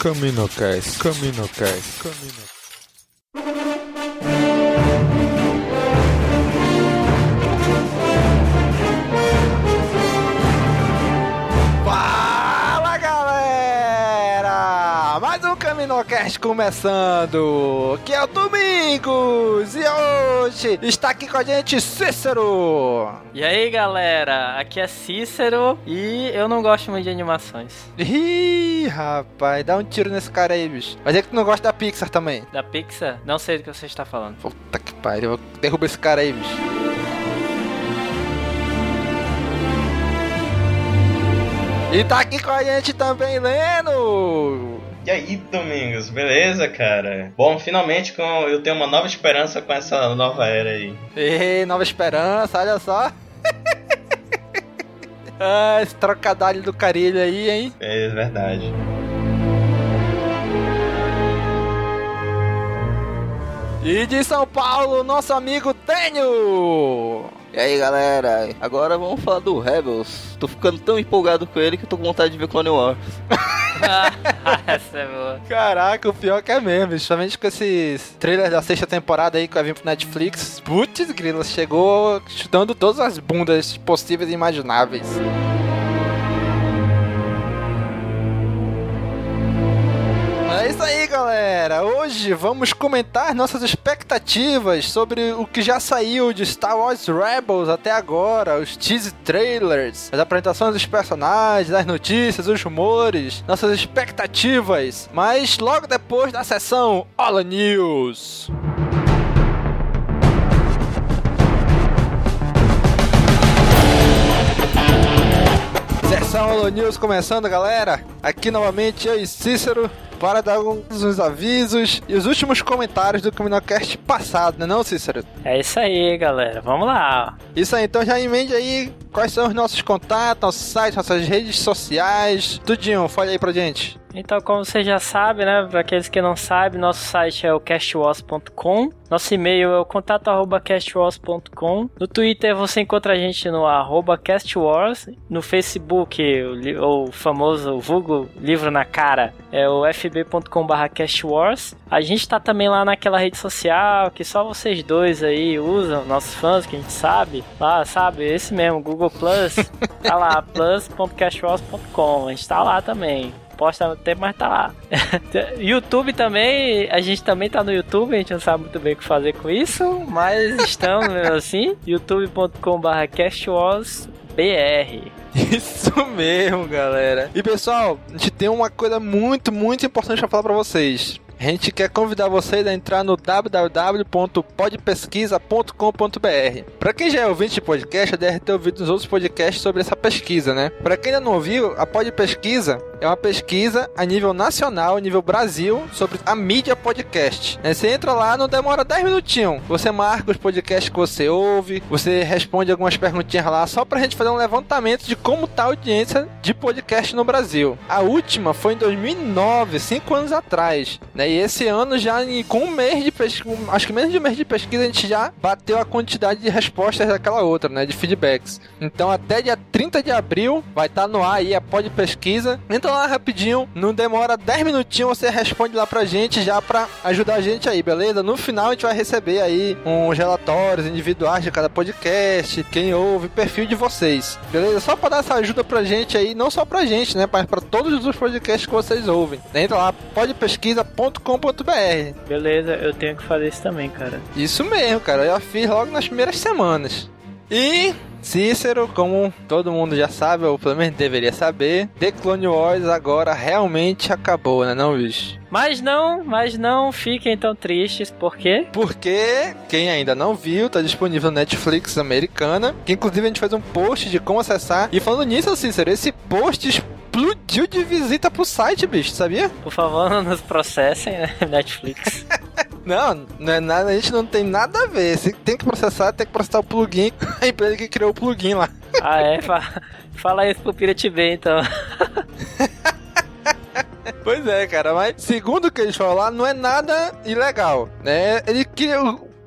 Camino Cast, Camino Cast, Camino Fala galera! Mais um CaminoCast começando! Que é o Domingos! E hoje está aqui com a gente Cícero! E aí galera, aqui é Cícero e eu não gosto muito de animações. Ih, rapaz, dá um tiro nesse cara aí, bicho. Mas é que tu não gosta da Pixar também. Da Pixar, não sei do que você está falando. Puta que pariu, derruba esse cara aí, bicho. E tá aqui com a gente também, Leno! E aí, Domingos, beleza, cara? Bom, finalmente com- eu tenho uma nova esperança com essa nova era aí. Ei, Nova Esperança, olha só! ah, esse trocadilho do carilho aí, hein? É verdade. E de São Paulo, nosso amigo Tenho! E aí galera, agora vamos falar do Rebels. Tô ficando tão empolgado com ele que eu tô com vontade de ver Clone Wars. Essa é boa. Caraca, o pior que é mesmo, justamente com esses trailers da sexta temporada aí que vai vir pro Netflix. Putz, grila, chegou chutando todas as bundas possíveis e imagináveis. Isso aí, galera. Hoje vamos comentar nossas expectativas sobre o que já saiu de Star Wars Rebels até agora, os teaser trailers, as apresentações dos personagens, as notícias, os rumores, nossas expectativas. Mas logo depois da sessão Hola News. Sessão Holo News começando, galera. Aqui novamente eu e Cícero para dar alguns avisos e os últimos comentários do Caminocast passado, né não, Cícero? É isso aí, galera. Vamos lá. Isso aí, então já emende aí quais são os nossos contatos, nosso site, nossas redes sociais. Tudinho, fale aí pra gente. Então, como você já sabe, né? Para aqueles que não sabem, nosso site é o castwars.com. Nosso e-mail é o contato@castwars.com. No Twitter você encontra a gente no arroba castwars. No Facebook, o, o famoso vulgo livro na cara, é o fb.com/castwars. A gente tá também lá naquela rede social que só vocês dois aí usam, nossos fãs, que a gente sabe. Lá, sabe? Esse mesmo, Google Plus. tá lá, plus.castwars.com. A gente tá lá também posta no tempo, mas tá lá. YouTube também, a gente também tá no YouTube, a gente não sabe muito bem o que fazer com isso, mas estamos assim. youtube.com.br castwars.br Isso mesmo, galera. E pessoal, a gente tem uma coisa muito, muito importante pra falar pra vocês. A gente quer convidar vocês a entrar no www.podpesquisa.com.br. Pra quem já é ouvinte de podcast, já deve ter ouvido nos outros podcasts sobre essa pesquisa, né? Pra quem ainda não ouviu, a Pod Pesquisa é uma pesquisa a nível nacional, a nível Brasil, sobre a mídia podcast. Né? Você entra lá, não demora 10 minutinhos. Você marca os podcasts que você ouve, você responde algumas perguntinhas lá, só pra gente fazer um levantamento de como tá a audiência de podcast no Brasil. A última foi em 2009, 5 anos atrás. Né? E esse ano, já com um mês de pesquisa, acho que menos de um mês de pesquisa, a gente já bateu a quantidade de respostas daquela outra, né? De feedbacks. Então, até dia 30 de abril, vai estar no ar aí a pod pesquisa. Entra lá rapidinho, não demora 10 minutinhos, você responde lá pra gente já pra ajudar a gente aí, beleza? No final, a gente vai receber aí uns relatórios individuais de cada podcast, quem ouve, perfil de vocês, beleza? Só pra dar essa ajuda pra gente aí, não só pra gente, né? Mas pra todos os podcasts que vocês ouvem. Entra lá, podpesquisa.com.br. Beleza, eu tenho que fazer isso também, cara. Isso mesmo, cara. Eu fiz logo nas primeiras semanas. E Cícero, como todo mundo já sabe, ou pelo menos deveria saber, The Clone Wars agora realmente acabou, né não, bicho? Mas não, mas não fiquem tão tristes, porque Porque quem ainda não viu, tá disponível na Netflix americana, que inclusive a gente fez um post de como acessar. E falando nisso, Cícero, esse post explodiu de visita pro site, bicho, sabia? por favor não nos processem, né? Netflix. Não, não é nada, a gente não tem nada a ver. Se tem que processar, tem que processar o plugin, a empresa que criou o plugin lá. ah, é? Fa- Fala isso pro Pirate Bay, então. Pois é, cara, mas segundo o que eles falam lá, não é nada ilegal, né? Ele queria.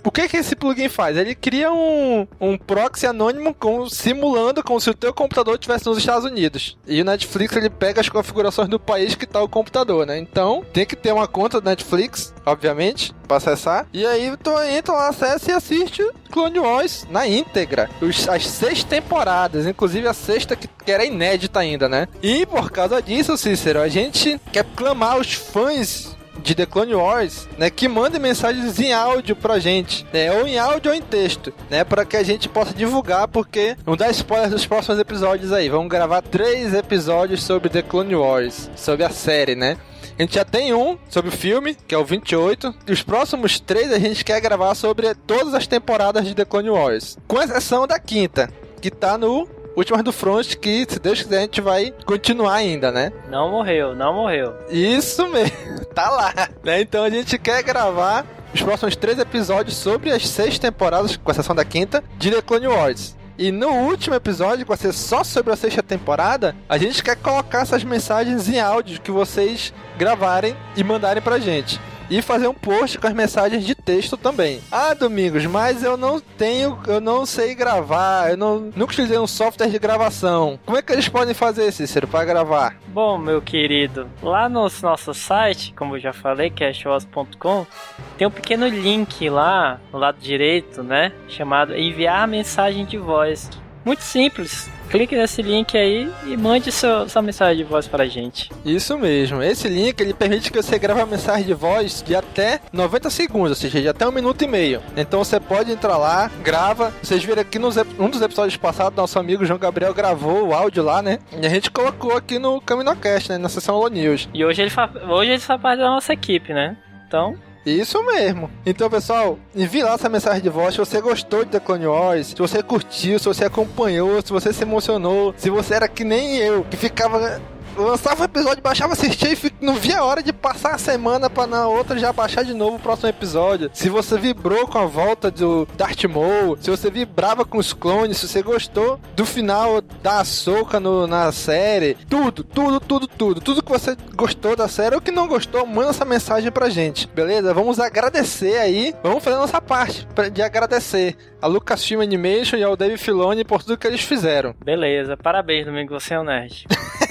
O que que esse plugin faz? Ele cria um, um proxy anônimo com, simulando como se o teu computador estivesse nos Estados Unidos. E o Netflix ele pega as configurações do país que tá o computador, né? Então tem que ter uma conta do Netflix, obviamente, para acessar. E aí tu entra lá, acessa e assiste Clone Wars na íntegra. Os, as seis temporadas, inclusive a sexta que, que era inédita ainda, né? E por causa disso, Cícero, a gente quer clamar os fãs de The Clone Wars, né, que mandem mensagens em áudio pra gente, né, ou em áudio ou em texto, né, para que a gente possa divulgar, porque não dá spoiler dos próximos episódios aí. Vamos gravar três episódios sobre The Clone Wars, sobre a série, né? A gente já tem um sobre o filme, que é o 28. E os próximos três a gente quer gravar sobre todas as temporadas de The Clone Wars. Com exceção da quinta, que tá no Últimas do Front, que se Deus quiser a gente vai continuar ainda, né? Não morreu, não morreu. Isso mesmo, tá lá. Né? Então a gente quer gravar os próximos três episódios sobre as seis temporadas, com exceção da quinta, de The Clone Wars. E no último episódio, que vai ser só sobre a sexta temporada, a gente quer colocar essas mensagens em áudio que vocês gravarem e mandarem pra gente e fazer um post com as mensagens de texto também. Ah, Domingos, mas eu não tenho, eu não sei gravar, eu não, nunca utilizei um software de gravação. Como é que eles podem fazer, Cícero, para gravar? Bom, meu querido, lá no nosso site, como eu já falei, cashwas.com, tem um pequeno link lá no lado direito, né, chamado enviar mensagem de voz. Muito simples. Clique nesse link aí e mande seu, sua mensagem de voz pra gente. Isso mesmo. Esse link ele permite que você grave uma mensagem de voz de até 90 segundos, ou seja, de até um minuto e meio. Então você pode entrar lá, grava. Vocês viram aqui nos, um dos episódios passados, nosso amigo João Gabriel gravou o áudio lá, né? E a gente colocou aqui no CaminoCast, né? Na sessão Lo News. E hoje ele, fa... hoje ele faz parte da nossa equipe, né? Então, isso mesmo. Então, pessoal, envie lá essa mensagem de voz se você gostou de The Clone Wars, se você curtiu, se você acompanhou, se você se emocionou, se você era que nem eu, que ficava lançava o episódio, baixava, assistia e não via a hora de passar a semana pra na outra já baixar de novo o próximo episódio. Se você vibrou com a volta do Darth Maul, se você vibrava com os clones, se você gostou do final da no, na série, tudo, tudo, tudo, tudo, tudo que você gostou da série ou que não gostou, manda essa mensagem pra gente, beleza? Vamos agradecer aí, vamos fazer a nossa parte de agradecer a Lucasfilm Animation e ao Dave Filoni por tudo que eles fizeram. Beleza, parabéns, Domingo, você é um nerd.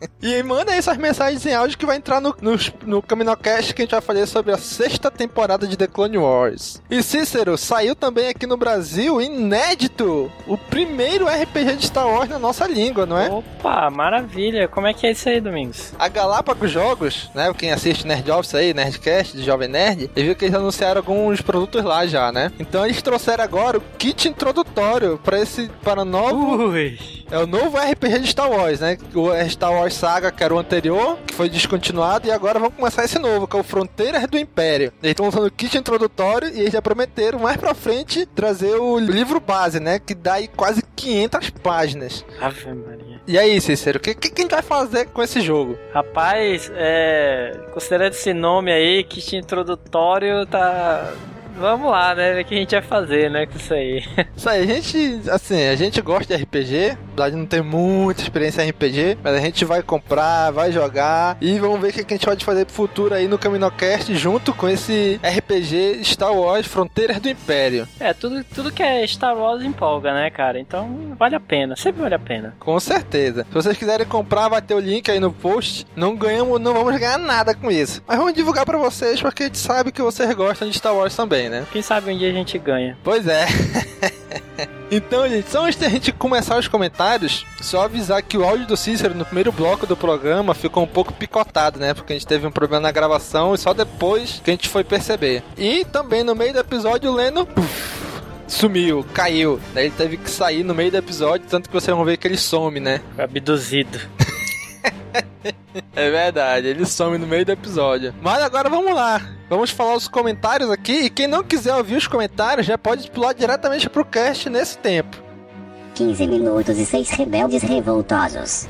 E manda essas mensagens em áudio que vai entrar no, no, no CaminoCast que a gente vai fazer sobre a sexta temporada de The Clone Wars. E Cícero, saiu também aqui no Brasil, inédito, o primeiro RPG de Star Wars na nossa língua, não é? Opa, maravilha. Como é que é isso aí, Domingos? A Galápagos Jogos, né? Quem assiste Nerd Office aí, Nerdcast, de Jovem Nerd, e viu que eles anunciaram alguns produtos lá já, né? Então eles trouxeram agora o kit introdutório para esse, para novo... Ui. É o novo RPG de Star Wars, né? O Star Wars Saga, que era o anterior, que foi descontinuado, e agora vamos começar esse novo, que é o Fronteiras do Império. Eles estão usando o kit introdutório e eles já prometeram mais pra frente trazer o livro base, né? Que dá aí quase 500 páginas. Ave Maria. E aí, Cícero, o que, que, que a gente vai fazer com esse jogo? Rapaz, é. Considerando esse nome aí, kit introdutório, tá. Vamos lá, né? Ver o que a gente vai fazer, né? Com isso aí. Isso aí, a gente, assim, a gente gosta de RPG, apesar de não ter muita experiência em RPG, mas a gente vai comprar, vai jogar e vamos ver o que a gente pode fazer pro futuro aí no CaminoCast junto com esse RPG Star Wars Fronteiras do Império. É, tudo, tudo que é Star Wars empolga, né, cara? Então vale a pena, sempre vale a pena. Com certeza. Se vocês quiserem comprar, vai ter o link aí no post. Não ganhamos, não vamos ganhar nada com isso. Mas vamos divulgar pra vocês porque a gente sabe que vocês gostam de Star Wars também, né? Quem sabe um dia a gente ganha. Pois é. então, gente, só antes da gente começar os comentários, só avisar que o áudio do Cícero no primeiro bloco do programa ficou um pouco picotado, né? Porque a gente teve um problema na gravação e só depois que a gente foi perceber. E também no meio do episódio, o Leno. puf, Sumiu, caiu. Daí ele teve que sair no meio do episódio, tanto que vocês vão ver que ele some, né? Abduzido. É verdade, ele some no meio do episódio. Mas agora vamos lá. Vamos falar os comentários aqui. E quem não quiser ouvir os comentários já pode pular diretamente pro cast nesse tempo. 15 minutos e 6 rebeldes revoltosos.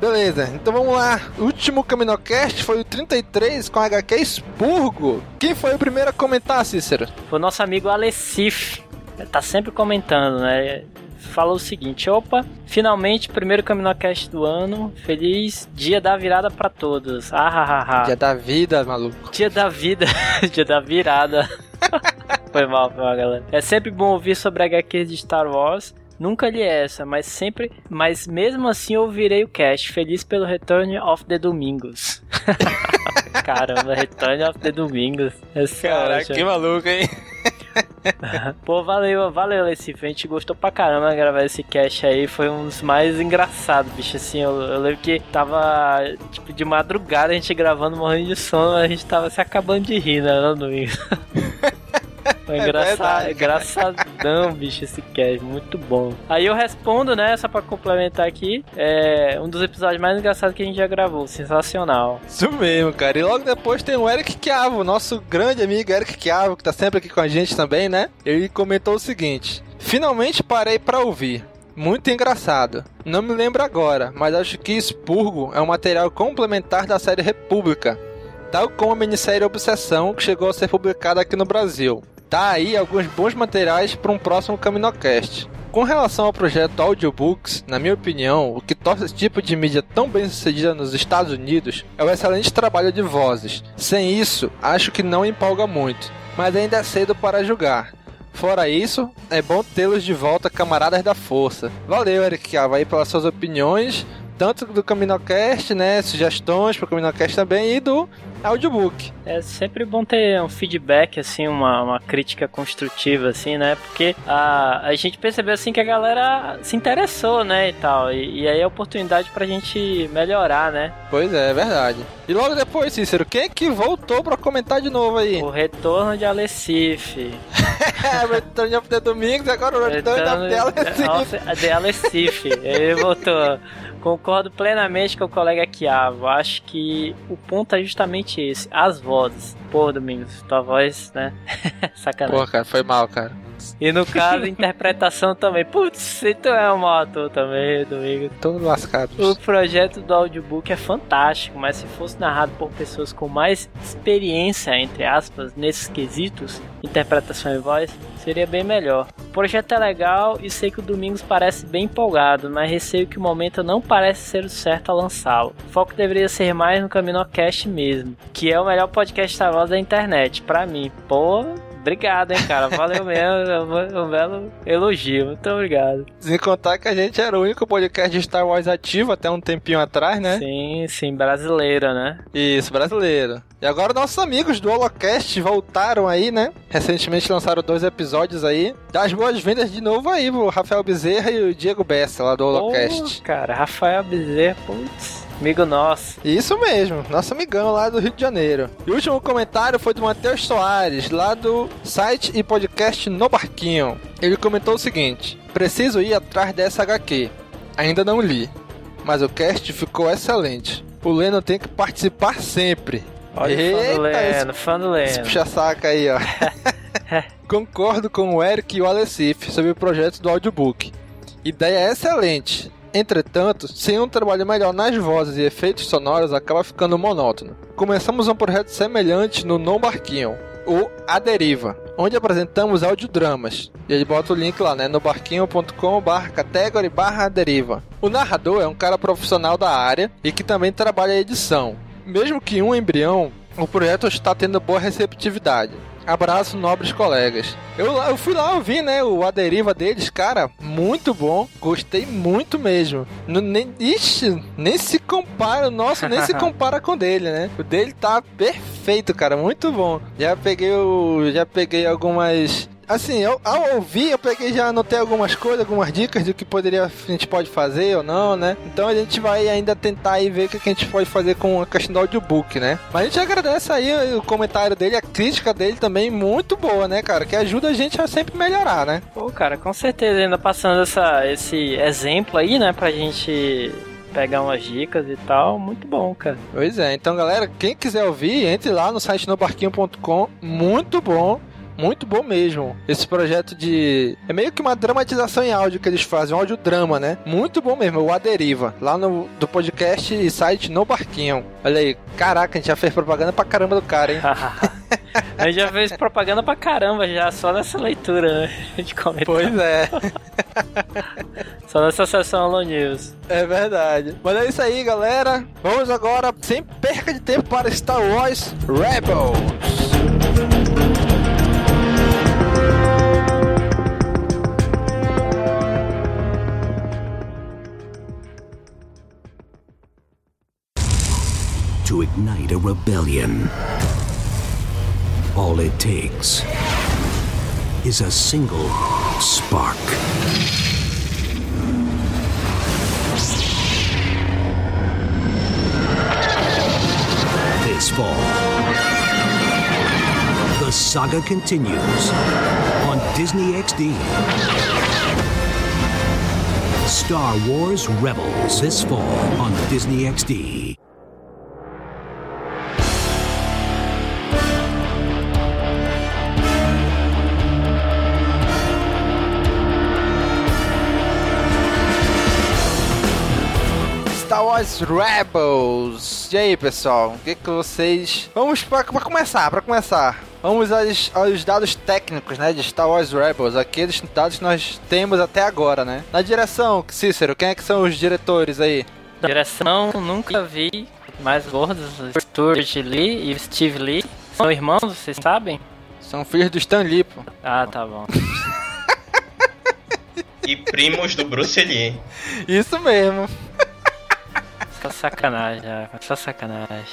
Beleza, então vamos lá. O último CaminoCast foi o 33 com a HQ Expurgo. Quem foi o primeiro a comentar, Cícero? Foi o nosso amigo Alessif. Ele tá sempre comentando, né? Falou o seguinte: opa, finalmente, primeiro CaminoCast do ano. Feliz dia da virada pra todos. Ah, ah, ah, ah. Dia da vida, maluco. Dia da vida, dia da virada. Foi mal, foi mal, galera. É sempre bom ouvir sobre HQs de Star Wars. Nunca li essa, mas sempre. Mas mesmo assim ouvirei o cast. Feliz pelo Return of the Domingos. Caramba, Return of the Domingos. Essa é Caraca, que maluco, hein? Pô, valeu, valeu, Lecife. A gente gostou pra caramba gravar esse cast aí. Foi um dos mais engraçados, bicho. Assim, eu, eu lembro que tava, tipo, de madrugada a gente gravando, morrendo de sono, a gente tava se acabando de rir, né? No domingo. É engraçado, cara. engraçadão, bicho, esse cast, muito bom. Aí eu respondo, né, só pra complementar aqui, é um dos episódios mais engraçados que a gente já gravou, sensacional. Isso mesmo, cara. E logo depois tem o Eric Chiavo, nosso grande amigo Eric Chiavo, que tá sempre aqui com a gente também, né? Ele comentou o seguinte: Finalmente parei pra ouvir. Muito engraçado. Não me lembro agora, mas acho que Expurgo é um material complementar da série República, tal como a minissérie Obsessão, que chegou a ser publicada aqui no Brasil. Tá aí alguns bons materiais para um próximo Caminocast. Com relação ao projeto Audiobooks, na minha opinião, o que torna esse tipo de mídia tão bem sucedida nos Estados Unidos é o excelente trabalho de vozes. Sem isso, acho que não empolga muito, mas ainda é cedo para julgar. Fora isso, é bom tê-los de volta, camaradas da força. Valeu, Eric Chiava, aí pelas suas opiniões, tanto do Caminocast, né, sugestões para o Caminocast também, e do audiobook. É sempre bom ter um feedback, assim, uma, uma crítica construtiva, assim, né? Porque a, a gente percebeu, assim, que a galera se interessou, né, e tal. E, e aí é oportunidade pra gente melhorar, né? Pois é, é verdade. E logo depois, Cícero, quem é que voltou para comentar de novo aí? O retorno de Alecife. Return of the Domingos, agora o of the Alessive. of the Alecife. Ele voltou. Concordo plenamente com o colega Chiavo. Acho que o ponto é justamente esse: as vozes. Pô, Domingos, tua voz, né? Sacanagem. Pô, cara, foi mal, cara. E no caso, interpretação também. Putz, tu é um mau ator também, Domingos. Tô lascado. O projeto do audiobook é fantástico, mas se fosse narrado por pessoas com mais experiência, entre aspas, nesses quesitos, interpretação e voz, seria bem melhor. Projeto é legal e sei que o Domingos parece bem empolgado, mas receio que o momento não parece ser o certo a lançá-lo. O foco deveria ser mais no Caminocast mesmo, que é o melhor podcast Star Wars da internet, pra mim. Pô, obrigado, hein, cara. Valeu mesmo, é um- um belo elogio. Muito obrigado. Sem contar que a gente era o único podcast de Star Wars ativo até um tempinho atrás, né? Sim, sim, brasileira, né? Isso, brasileiro. E agora nossos amigos do Holocast voltaram aí, né? Recentemente lançaram dois episódios aí. Das boas-vindas de novo aí, o Rafael Bezerra e o Diego Bessa, lá do Holocast. Pô, cara, Rafael Bezerra, putz, amigo nosso. Isso mesmo, nosso amigão lá do Rio de Janeiro. E o último comentário foi do Matheus Soares, lá do site e podcast No Barquinho. Ele comentou o seguinte: Preciso ir atrás dessa HQ. Ainda não li, mas o cast ficou excelente. O Leno tem que participar sempre. Olha o fã do Eita, Leno, fã do Esse Leno. puxa-saca aí, ó. Concordo com o Eric e o Alessif sobre o projeto do audiobook. Ideia excelente. Entretanto, sem um trabalho melhor nas vozes e efeitos sonoros, acaba ficando monótono. Começamos um projeto semelhante no Non Barquinho, o A Deriva, onde apresentamos audiodramas. E ele bota o link lá, né, no barquinho.com barra category barra deriva. O narrador é um cara profissional da área e que também trabalha a edição. Mesmo que um embrião, o projeto está tendo boa receptividade. Abraço, nobres colegas. Eu, lá- eu fui lá ouvir, né, o A Deriva deles, cara, muito bom. Gostei muito mesmo. Nem, ixi, nem se compara, o nosso nem se compara com o dele, né? O dele tá perfeito, cara, muito bom. Já peguei o, já peguei algumas Assim, eu, ao ouvir, eu peguei já anotei algumas coisas, algumas dicas do que poderia a gente pode fazer ou não, né? Então a gente vai ainda tentar aí ver o que a gente pode fazer com a questão do audiobook, né? Mas a gente agradece aí o comentário dele, a crítica dele também muito boa, né, cara? Que ajuda a gente a sempre melhorar, né? Pô, cara, com certeza, ainda passando essa, esse exemplo aí, né, pra gente pegar umas dicas e tal, muito bom, cara. Pois é, então galera, quem quiser ouvir, entre lá no site nobarquinho.com, muito bom. Muito bom mesmo. Esse projeto de. É meio que uma dramatização em áudio que eles fazem, um audiodrama, né? Muito bom mesmo, o A Deriva. Lá no do podcast e site No Barquinho. Olha aí, caraca, a gente já fez propaganda pra caramba do cara, hein? A gente já fez propaganda pra caramba já, só nessa leitura, né? De comentário. Pois é, Só nessa sessão Alô News. é verdade. Mas é isso aí, galera. Vamos agora, sem perca de tempo, para Star Wars Rebels. Ignite a rebellion. All it takes is a single spark. This fall, the saga continues on Disney XD. Star Wars Rebels this fall on Disney XD. Star Wars Rebels. E aí, pessoal? O que, que vocês. Vamos pra, pra começar, pra começar. Vamos aos, aos dados técnicos, né, de Star Wars Rebels, aqueles dados que nós temos até agora, né? Na direção, Cícero, quem é que são os diretores aí? Direção, nunca vi mais gordos. O Stuart Lee e o Steve Lee. São irmãos, vocês sabem? São filhos do Stan Lee, pô. Ah, tá bom. E primos do Bruce Lee. Isso mesmo. Sacanagem. Só sacanagem.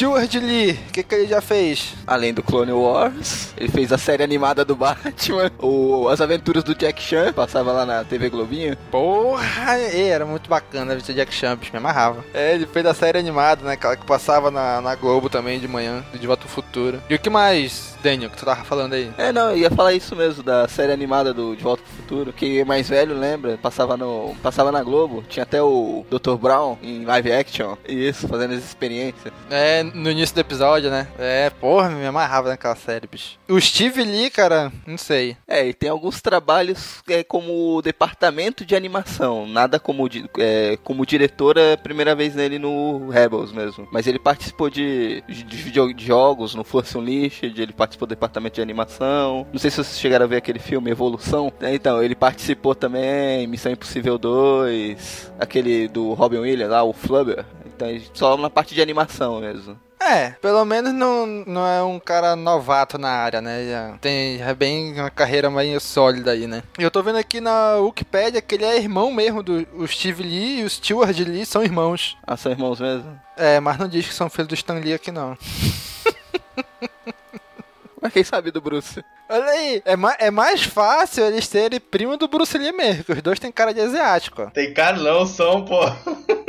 Stuart Lee, o que, que ele já fez? Além do Clone Wars, ele fez a série animada do Batman, o As Aventuras do Jack Chan, passava lá na TV Globinho. Porra, e era muito bacana ver Jack Chan, bicho, me amarrava. É, ele fez a série animada, né? Aquela que passava na, na Globo também de manhã, do De Volta ao Futuro. E o que mais, Daniel, que tu tava falando aí? É, não, eu ia falar isso mesmo, da série animada do De Volta pro Futuro. Quem é mais velho lembra, passava, no, passava na Globo, tinha até o Dr. Brown em live action. Isso, fazendo as experiências. É, no início do episódio, né? É, porra, me amarrava naquela série, bicho. O Steve Lee, cara, não sei. É, e tem alguns trabalhos é, como departamento de animação, nada como, é, como diretora, primeira vez nele no Rebels mesmo. Mas ele participou de, de, de jogos no Force Unleashed, ele participou do departamento de animação. Não sei se vocês chegaram a ver aquele filme Evolução. É, Então, ele participou também Missão Impossível 2, aquele do Robin Williams lá, o Flubber. Então, só na parte de animação mesmo. É, pelo menos não, não é um cara novato na área, né? Já tem já é bem uma carreira mais sólida aí, né? E eu tô vendo aqui na Wikipedia que ele é irmão mesmo do o Steve Lee e o Stewart Lee são irmãos. Ah, são irmãos mesmo? É, mas não diz que são filhos do Stan Lee aqui não. Mas quem sabe do Bruce? Olha aí, é, ma é mais fácil eles serem primo do Bruce Lee mesmo, que os dois têm cara de asiático, ó. Tem Carlão, som, pô.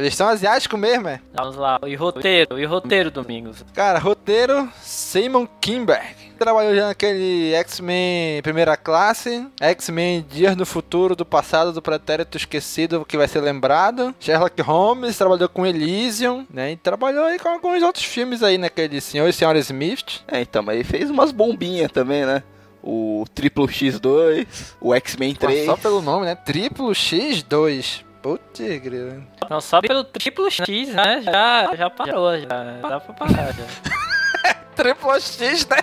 Eles são asiáticos mesmo, é? Vamos lá. E roteiro, e roteiro, Domingos. Cara, roteiro, Simon Kinberg. Trabalhou já naquele X-Men Primeira Classe, X-Men Dias no Futuro, do Passado, do Pretérito Esquecido, que vai ser lembrado. Sherlock Holmes, trabalhou com Elysium, né? E trabalhou aí com alguns outros filmes aí, né? Aquele Senhor e Senhora Smith. É, então, mas ele fez umas bombinhas também, né? O Triplo X2, o X-Men 3. Só pelo nome, né? Triplo X2. Putz, grilo. Não, só pelo triplo X, né? Já, já parou, já. Dá pra parar, já. Triplo X, né?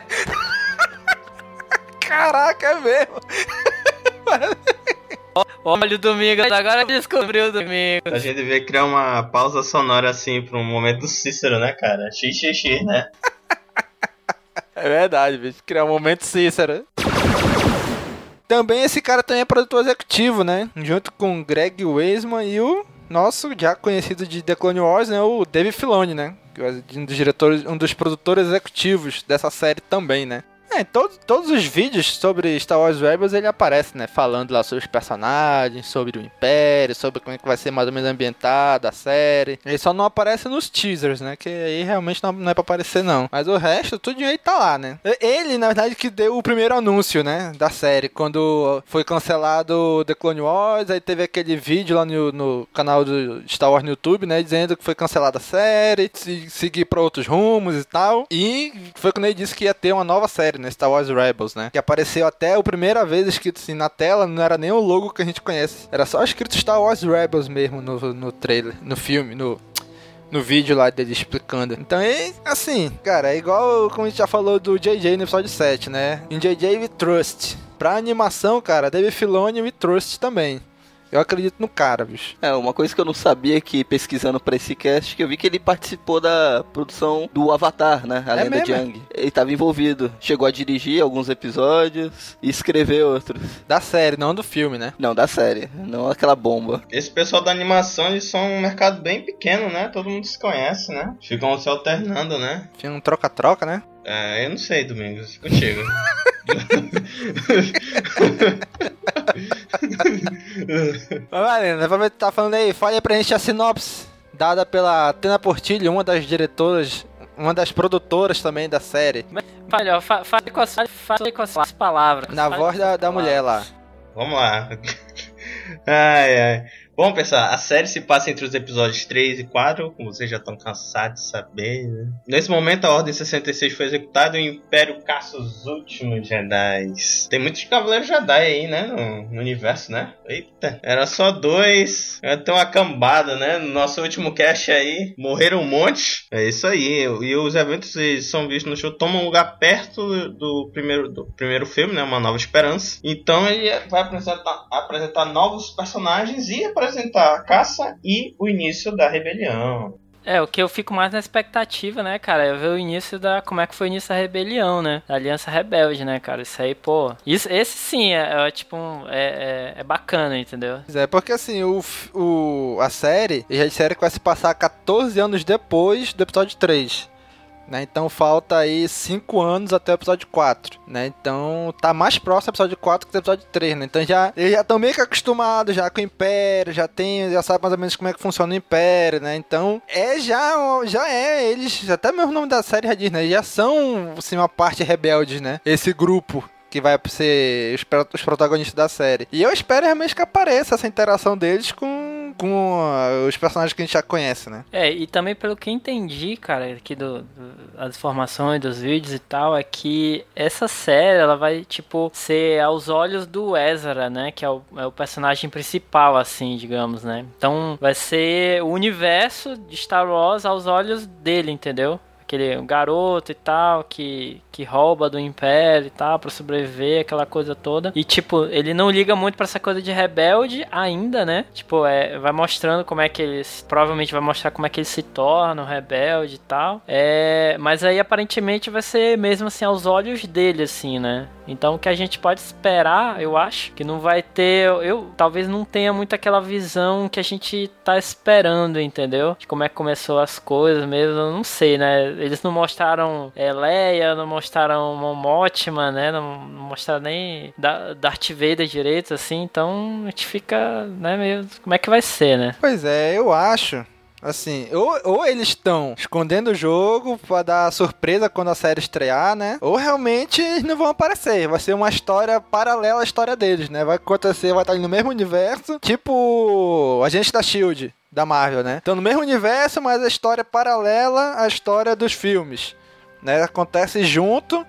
Caraca, é mesmo. Olha o Domingos, agora descobriu o Domingos. A gente devia criar uma pausa sonora assim pra um momento do Cícero, né, cara? XXX, né? É verdade, bicho. Criar um momento Cícero. Também esse cara também é produtor executivo, né? Junto com Greg Weisman e o nosso já conhecido de The Clone Wars, né? O Dave Filoni, né? É um dos diretores, um dos produtores executivos dessa série também, né? É, em todos, os vídeos sobre Star Wars Rebels ele aparece, né? Falando lá sobre os personagens, sobre o Império, sobre como é que vai ser mais ou menos ambientada a série. Ele só não aparece nos teasers, né? Que aí realmente não, não é pra aparecer, não. Mas o resto, tudo aí tá lá, né? Ele, na verdade, que deu o primeiro anúncio, né? Da série. Quando foi cancelado The Clone Wars, aí teve aquele vídeo lá no, no canal do Star Wars no YouTube, né? Dizendo que foi cancelada a série, se, seguir pra outros rumos e tal. E foi quando ele disse que ia ter uma nova série, né? Star Wars Rebels, né? Que apareceu até a primeira vez escrito assim na tela, não era nem o logo que a gente conhece. Era só escrito Star Wars Rebels mesmo no, no trailer, no filme, no, no vídeo lá dele explicando. Então, é assim, cara, é igual como a gente já falou do JJ no episódio 7, né? Em JJ we trust. Pra animação, cara, Dave Filoni we trust também. Eu acredito no cara, bicho. É, uma coisa que eu não sabia que pesquisando pra esse cast, que eu vi que ele participou da produção do Avatar, né? A É Lenda de mesmo? Aang. Ele tava envolvido. Chegou a dirigir alguns episódios e escrever outros. Da série, não do filme, né? Não, da série. Não aquela bomba. Esse pessoal da animação, eles são um mercado bem pequeno, né? Todo mundo se conhece, né? Ficam se alternando, né? Tinha um troca-troca, né? É, eu não sei, Domingos. Contigo. Mas, aproveitar que tá falando aí, fale aí pra gente a sinopse dada pela Tena Portilho, uma das diretoras, uma das produtoras também da série. Fale, ó, fa- fale com as, fale, fale com as palavras. Na voz da, da mulher lá. Vamos lá. ai, ai. Bom, pessoal, a série se passa entre os episódios 3 e 4, como vocês já estão cansados de saber, né? Nesse momento, a Ordem 66 foi executada e o Império caça os últimos Jedi. Tem muitos Cavaleiros Jedi aí, né? No, no universo, né? Eita, era só dois. Tem uma cambada, né? No nosso último cast aí, morreram um monte. É isso aí. E os eventos são vistos no show tomam lugar perto do primeiro, do primeiro filme, né? Uma Nova Esperança. Então ele vai apresentar, apresentar novos personagens e apresentar a caça e o início da rebelião. É, o que eu fico mais na expectativa, né, cara, é ver o início da. Como é que foi o início da rebelião, né? Da Aliança Rebelde, né, cara? Isso aí, pô. Isso, esse sim é, é, tipo. um- é, é, é bacana, entendeu? É, porque assim, o, o, a série, eles já disseram que vai se passar 14 anos depois do episódio 3. Né? Então falta aí 5 anos até o episódio 4. Né? Então tá mais próximo do episódio 4 que do episódio 3. Né? Então já, eles já estão meio que acostumados já com o Império, já tem, já sabe mais ou menos como é que funciona o Império, né? Então é já, já é, eles, até mesmo o nome da série já diz, né? Já são assim, uma parte rebelde, né? Esse grupo que vai ser os, os protagonistas da série. E eu espero realmente que apareça essa interação deles com, com os personagens que a gente já conhece, né? É, e também pelo que entendi, cara, aqui do, do- as informações dos vídeos e tal, é que essa série, ela vai, tipo, ser aos olhos do Ezra, né? Que é o, é o personagem principal, assim, digamos, né? Então, vai ser o universo de Star Wars aos olhos dele, entendeu? Aquele garoto e tal, que, que rouba do Império e tal, pra sobreviver, aquela coisa toda. E, tipo, ele não liga muito pra essa coisa de rebelde ainda, né? Tipo, é, vai mostrando como é que ele. Provavelmente vai mostrar como é que ele se torna um rebelde e tal. É, mas aí aparentemente vai ser mesmo assim aos olhos dele, assim, né? Então o que a gente pode esperar, eu acho, que não vai ter. Eu talvez não tenha muito aquela visão que a gente tá esperando, entendeu? De como é que começou as coisas mesmo, não sei, né? Eles não mostraram é, Leia, não mostraram Mon Mothma, né? Não, mostraram nem da- Darth Vader direito, assim, então a gente fica, né, meio. Como é que vai ser, né? Pois é, eu acho. Assim, ou, ou eles estão escondendo o jogo pra dar surpresa quando a série estrear, né? Ou realmente não vão aparecer. Vai ser uma história paralela à história deles, né? Vai acontecer, vai estar no mesmo universo, tipo Agente da Shield, da Marvel, né? Então no mesmo universo, mas a história é paralela à história dos filmes, né? Acontece junto,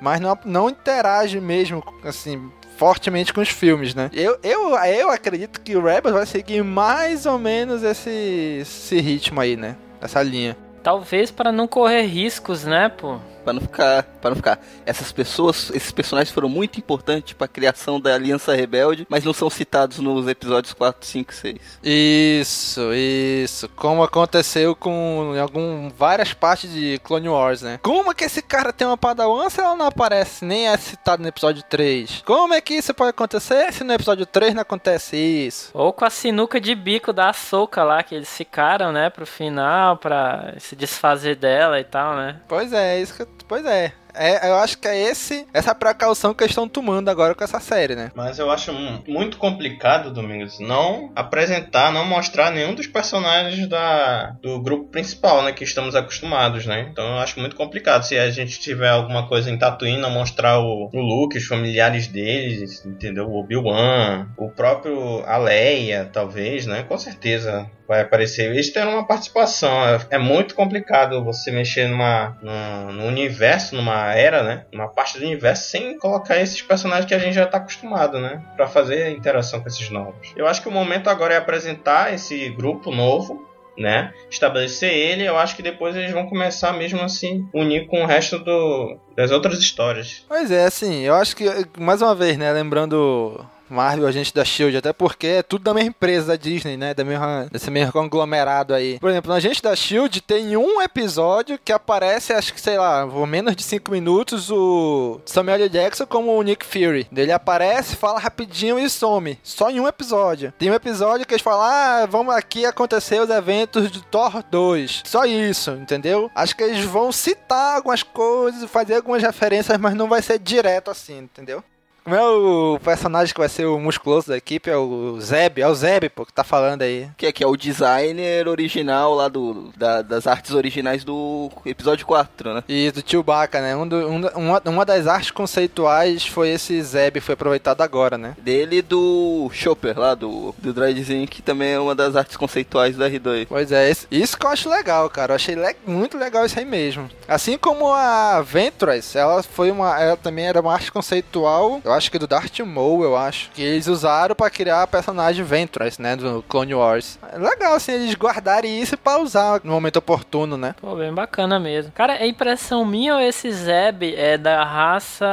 mas não, não interage mesmo, assim, fortemente com os filmes, né? Eu, eu, eu acredito que o Rebels vai seguir mais ou menos esse, esse ritmo aí, né? Essa linha. Talvez para não correr riscos, né, pô? Pra não ficar. para não ficar. Essas pessoas, esses personagens foram muito importantes pra criação da Aliança Rebelde, mas não são citados nos episódios 4, 5 e 6. Isso, isso. Como aconteceu com em algum, várias partes de Clone Wars, né? Como é que esse cara tem uma padawan se ela não aparece, nem é citado no episódio 3? Como é que isso pode acontecer se no episódio 3 não acontece isso? Ou com a sinuca de bico da Ahsoka lá, que eles ficaram, né, pro final, pra se desfazer dela e tal, né? Pois é, isso que eu- Pois é. É, eu acho que é esse essa precaução que eles estão tomando agora com essa série, né? Mas eu acho mu- muito complicado, Domingos, não apresentar, não mostrar nenhum dos personagens da, do grupo principal, né? Que estamos acostumados, né? Então eu acho muito complicado. Se a gente tiver alguma coisa em Tatooine, não mostrar o, o Luke, os familiares deles, entendeu? O Obi-Wan, o próprio a Leia, talvez, né? Com certeza vai aparecer. Eles terão uma participação. É, muito complicado você mexer numa, numa, no universo, numa era, né? Uma parte do universo sem colocar esses personagens que a gente já tá acostumado, né? Pra fazer a interação com esses novos. Eu acho que o momento agora é apresentar esse grupo novo. Né? Estabelecer ele, eu acho que depois eles vão começar mesmo assim unir com o resto do, das outras histórias. Pois é, assim, eu acho que, mais uma vez, né, lembrando Marvel, Agente da Shield, até porque é tudo da mesma empresa da Disney, né? Da mesma, desse mesmo conglomerado aí. Por exemplo, no Agente da Shield tem um episódio que aparece, acho que sei lá, por menos de 5 minutos, o Samuel L. Jackson como o Nick Fury. Ele aparece, fala rapidinho e some. Só em um episódio. Tem um episódio que eles falam: ah, vamos aqui acontecer os eventos de Thor 2. Só isso, entendeu? Acho que eles vão citar algumas coisas, fazer algumas referências, mas não vai ser direto assim, entendeu? Como é o personagem que vai ser o musculoso da equipe? É o Zeb, é o Zeb, pô, que tá falando aí. Que é, que é o designer original lá do, da- das artes originais do episódio 4, né? E do Chewbacca, né? Um do- um uma, uma das artes conceituais foi esse Zeb, foi aproveitado agora, né? Dele e do Chopper lá, do, do Droidzinho, que também é uma das artes conceituais da R2. Pois é, esse- isso que eu acho legal, cara. Eu achei le- muito legal isso aí mesmo. Assim como a Ventress, ela foi uma. Ela também era uma arte conceitual, eu acho que do Darth Maul, eu acho. Que eles usaram pra criar a personagem Ventress, né? Do Clone Wars. É legal, assim, eles guardarem isso pra usar no momento oportuno, né? Pô, bem bacana mesmo. Cara, é impressão minha ou esse Zeb é da raça.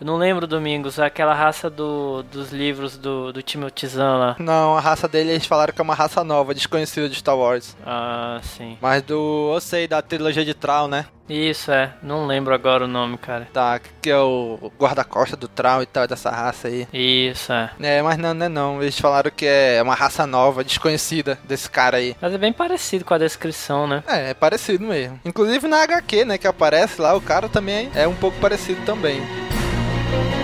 Eu não lembro, Domingos, aquela raça do, dos livros do, do Timothy Zahn lá. Não, a raça dele eles falaram que é uma raça nova, desconhecida de Star Wars. Ah, sim. Mas do. Eu sei, da trilogia de Traum, né? Isso é. Não lembro agora o nome, cara. Tá, que é o guarda-costa do Traum e tal, dessa raça aí. Isso é. É, mas não, não é não. Eles falaram que é uma raça nova, desconhecida desse cara aí. Mas é bem parecido com a descrição, né? É, é parecido mesmo. Inclusive na HQ, né, que aparece lá, o cara também é um pouco parecido também. Olá,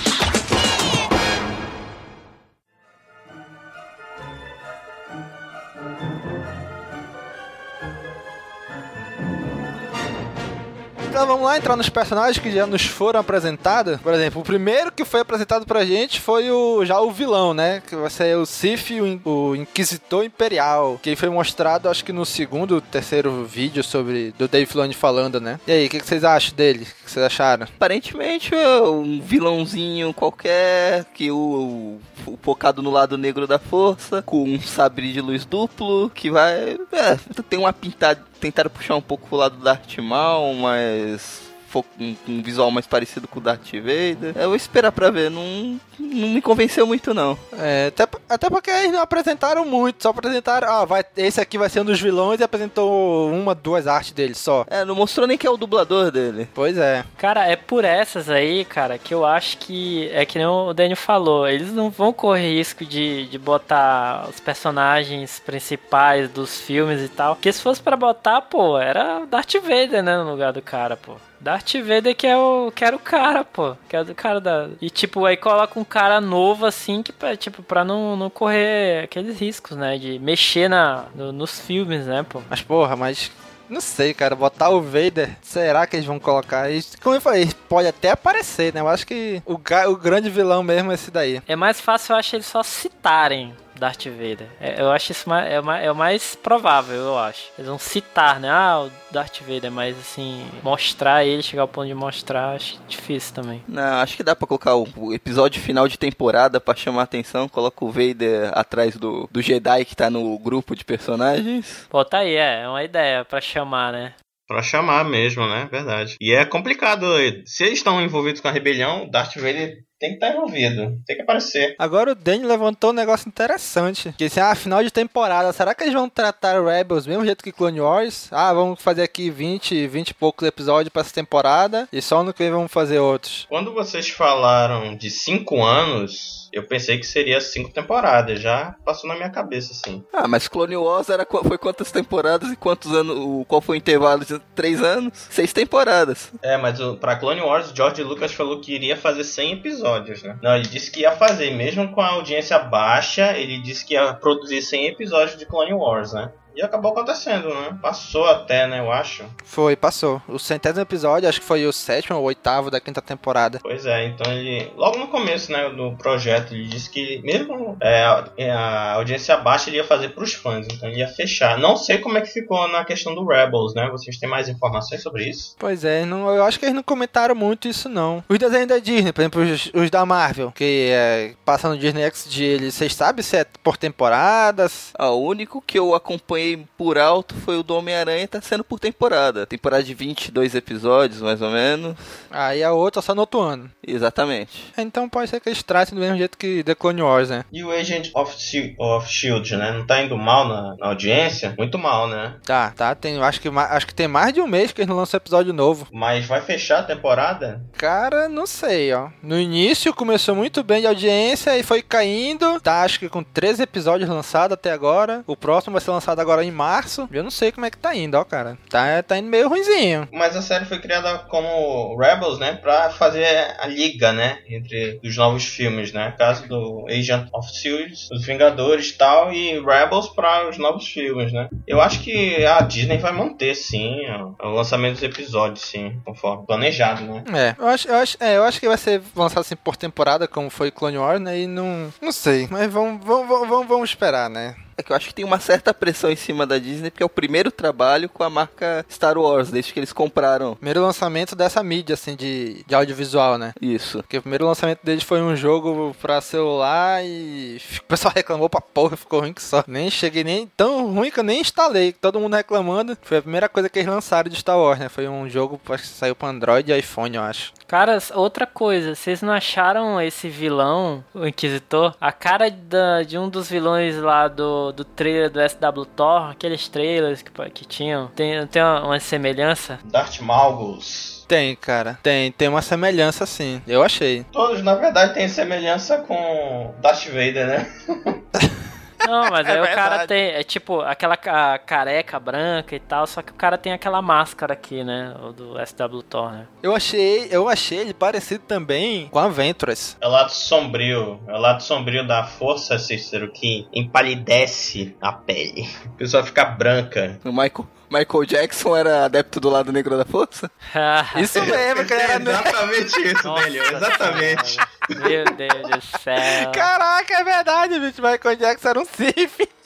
Então vamos lá entrar nos personagens que já nos foram apresentados. Por exemplo, o primeiro que foi apresentado pra gente foi o já o vilão, né? Que vai ser o Sif, o, o Inquisitor Imperial. Que foi mostrado, acho que no segundo, terceiro vídeo sobre do Dave Filoni falando, né? E aí, o que, que vocês acham dele? O que vocês acharam? Aparentemente é um vilãozinho qualquer, que o, o focado no lado negro da força, com um sabre de luz duplo, que vai. É, tem uma pintada. Tentaram puxar um pouco pro lado do Darth Maul, mas. Fo- Um, um visual mais parecido com o Darth Vader. Eu vou esperar pra ver, não, não me convenceu muito não. É, até, até porque eles não apresentaram muito, só apresentaram, ah, vai, esse aqui vai ser um dos vilões e apresentou uma, duas artes dele só. É, não mostrou nem que é o dublador dele. Pois é. Cara, é por essas aí, cara, que eu acho que é que nem o Daniel falou. Eles não vão correr risco de, de botar os personagens principais dos filmes e tal. Porque se fosse pra botar, pô, era Darth Vader, né, no lugar do cara, pô. Darth Vader que é o que era o cara, pô. Que é o cara da. E tipo, aí coloca um cara novo assim, que pra, tipo, pra não, não correr aqueles riscos, né? De mexer na, no- nos filmes, né, pô. Mas porra, mas. Não sei, cara, botar o Vader, será que eles vão colocar? Eles- Como eu falei, pode até aparecer, né? Eu acho que o, o grande vilão mesmo é esse daí. É mais fácil, eu acho, eles só citarem Darth Vader. É, eu acho isso mais, é, o mais, é o mais provável, eu acho. Eles vão citar, né? Ah, o Darth Vader, mas assim, mostrar ele, chegar ao ponto de mostrar, acho difícil também. Não, acho que dá pra colocar o, o episódio final de temporada pra chamar a atenção. Coloca o Vader atrás do, do Jedi que tá no grupo de personagens. Pô, tá aí, é, é uma ideia pra chamar, né? Pra chamar mesmo, né? Verdade. E é complicado. Se eles estão envolvidos com a rebelião, Darth Vader tem que estar envolvido, tem que aparecer. Agora o Danny levantou um negócio interessante. Que assim, ah, final de temporada, será que eles vão tratar Rebels do mesmo jeito que Clone Wars? Ah, vamos fazer aqui 20, 20 e poucos episódios pra essa temporada e só no que vem vamos fazer outros. Quando vocês falaram de cinco anos, eu pensei que seria cinco temporadas. Já passou na minha cabeça, assim. Ah, mas Clone Wars era, foi quantas temporadas e quantos anos? O, qual foi o intervalo de três anos? Seis temporadas. É, mas o, pra Clone Wars, o George Lucas falou que iria fazer 100 episódios, né? Não, ele disse que ia fazer, mesmo com a audiência baixa, ele disse que ia produzir 100 episódios de Clone Wars, né? E acabou acontecendo, né? Passou até, né, eu acho. Foi, passou. O centésimo episódio, acho que foi o sétimo ou oitavo da quinta temporada. Pois é, então ele. Logo no começo, né, do projeto, ele disse que mesmo é, a, a audiência baixa ele ia fazer pros fãs, então ele ia fechar. Não sei como é que ficou na questão do Rebels, né? Vocês têm mais informações sobre isso? Pois é, não, eu acho que eles não comentaram muito isso não. Os desenhos da Disney, por exemplo, os, os da Marvel, que é, passam no Disney XD, eles, vocês sabem se é por temporadas? Ah, o único que eu acompanhei por alto foi o do Homem-Aranha, tá sendo por temporada. Temporada de 22 episódios, mais ou menos. Aí a outra só no outro ano. Exatamente. Então pode ser que eles tratem do mesmo jeito que The Clone Wars, né? E o Agent of, of Shield, né? Não tá indo mal na, na audiência? Muito mal, né? Tá, tá, tem, acho que, acho que tem mais de um mês que eles não lançam episódio novo. Mas vai fechar a temporada? Cara, não sei, ó. No início começou muito bem de audiência e foi caindo. Tá, acho que com 13 episódios lançados até agora. O próximo vai ser lançado agora em março. Eu não sei como é que tá indo, ó, cara. Tá, tá indo meio ruimzinho. Mas a série foi criada como Rebels, né? Pra fazer a liga, né? Entre os novos filmes, né? Caso do Agent of Shield, os Vingadores e tal, e Rebels para os novos filmes, né? Eu acho que a Disney vai manter, sim, o lançamento dos episódios, sim, conforme planejado, né? É, eu acho, eu acho, é, eu acho que vai ser lançado assim por temporada, como foi Clone Wars, né? E não. Não sei. Mas vamos, vamos, vamos, vamos esperar, né? É que eu acho que tem uma certa pressão em cima da Disney, porque é o primeiro trabalho com a marca Star Wars, desde que eles compraram. Primeiro lançamento dessa mídia, assim, de, de audiovisual, né? Isso. Porque o primeiro lançamento deles foi um jogo pra celular e o pessoal reclamou pra porra, ficou ruim que só. Nem cheguei nem tão ruim que eu nem instalei, todo mundo reclamando. Foi a primeira coisa que eles lançaram de Star Wars, né? Foi um jogo acho que saiu pra Android e iPhone, eu acho. Caras, outra coisa, vocês não acharam esse vilão, o Inquisitor, a cara da- de um dos vilões lá do, do trailer do SW Thor, aqueles trailers que, que tinham, tem, tem uma, uma semelhança? Darth Malgus. Tem, cara. Tem, tem uma semelhança sim. Eu achei. Todos, na verdade, têm semelhança com Darth Vader, né? Não, mas aí É o cara tem, é tipo, aquela ca- careca branca e tal, só que o cara tem aquela máscara aqui, né, o do SW Thor, né? Eu achei, eu achei ele parecido também com a Ventress. É o lado sombrio. É o lado sombrio da força, Cícero, que empalidece a pele. A pessoa fica branca. O Michael, Michael Jackson era adepto do lado negro da força? Isso mesmo, que ele era negro. exatamente isso, Nossa Daniel. Exatamente. Meu Deus do céu. Caraca, é verdade, bicho. Michael Jackson era um Sif.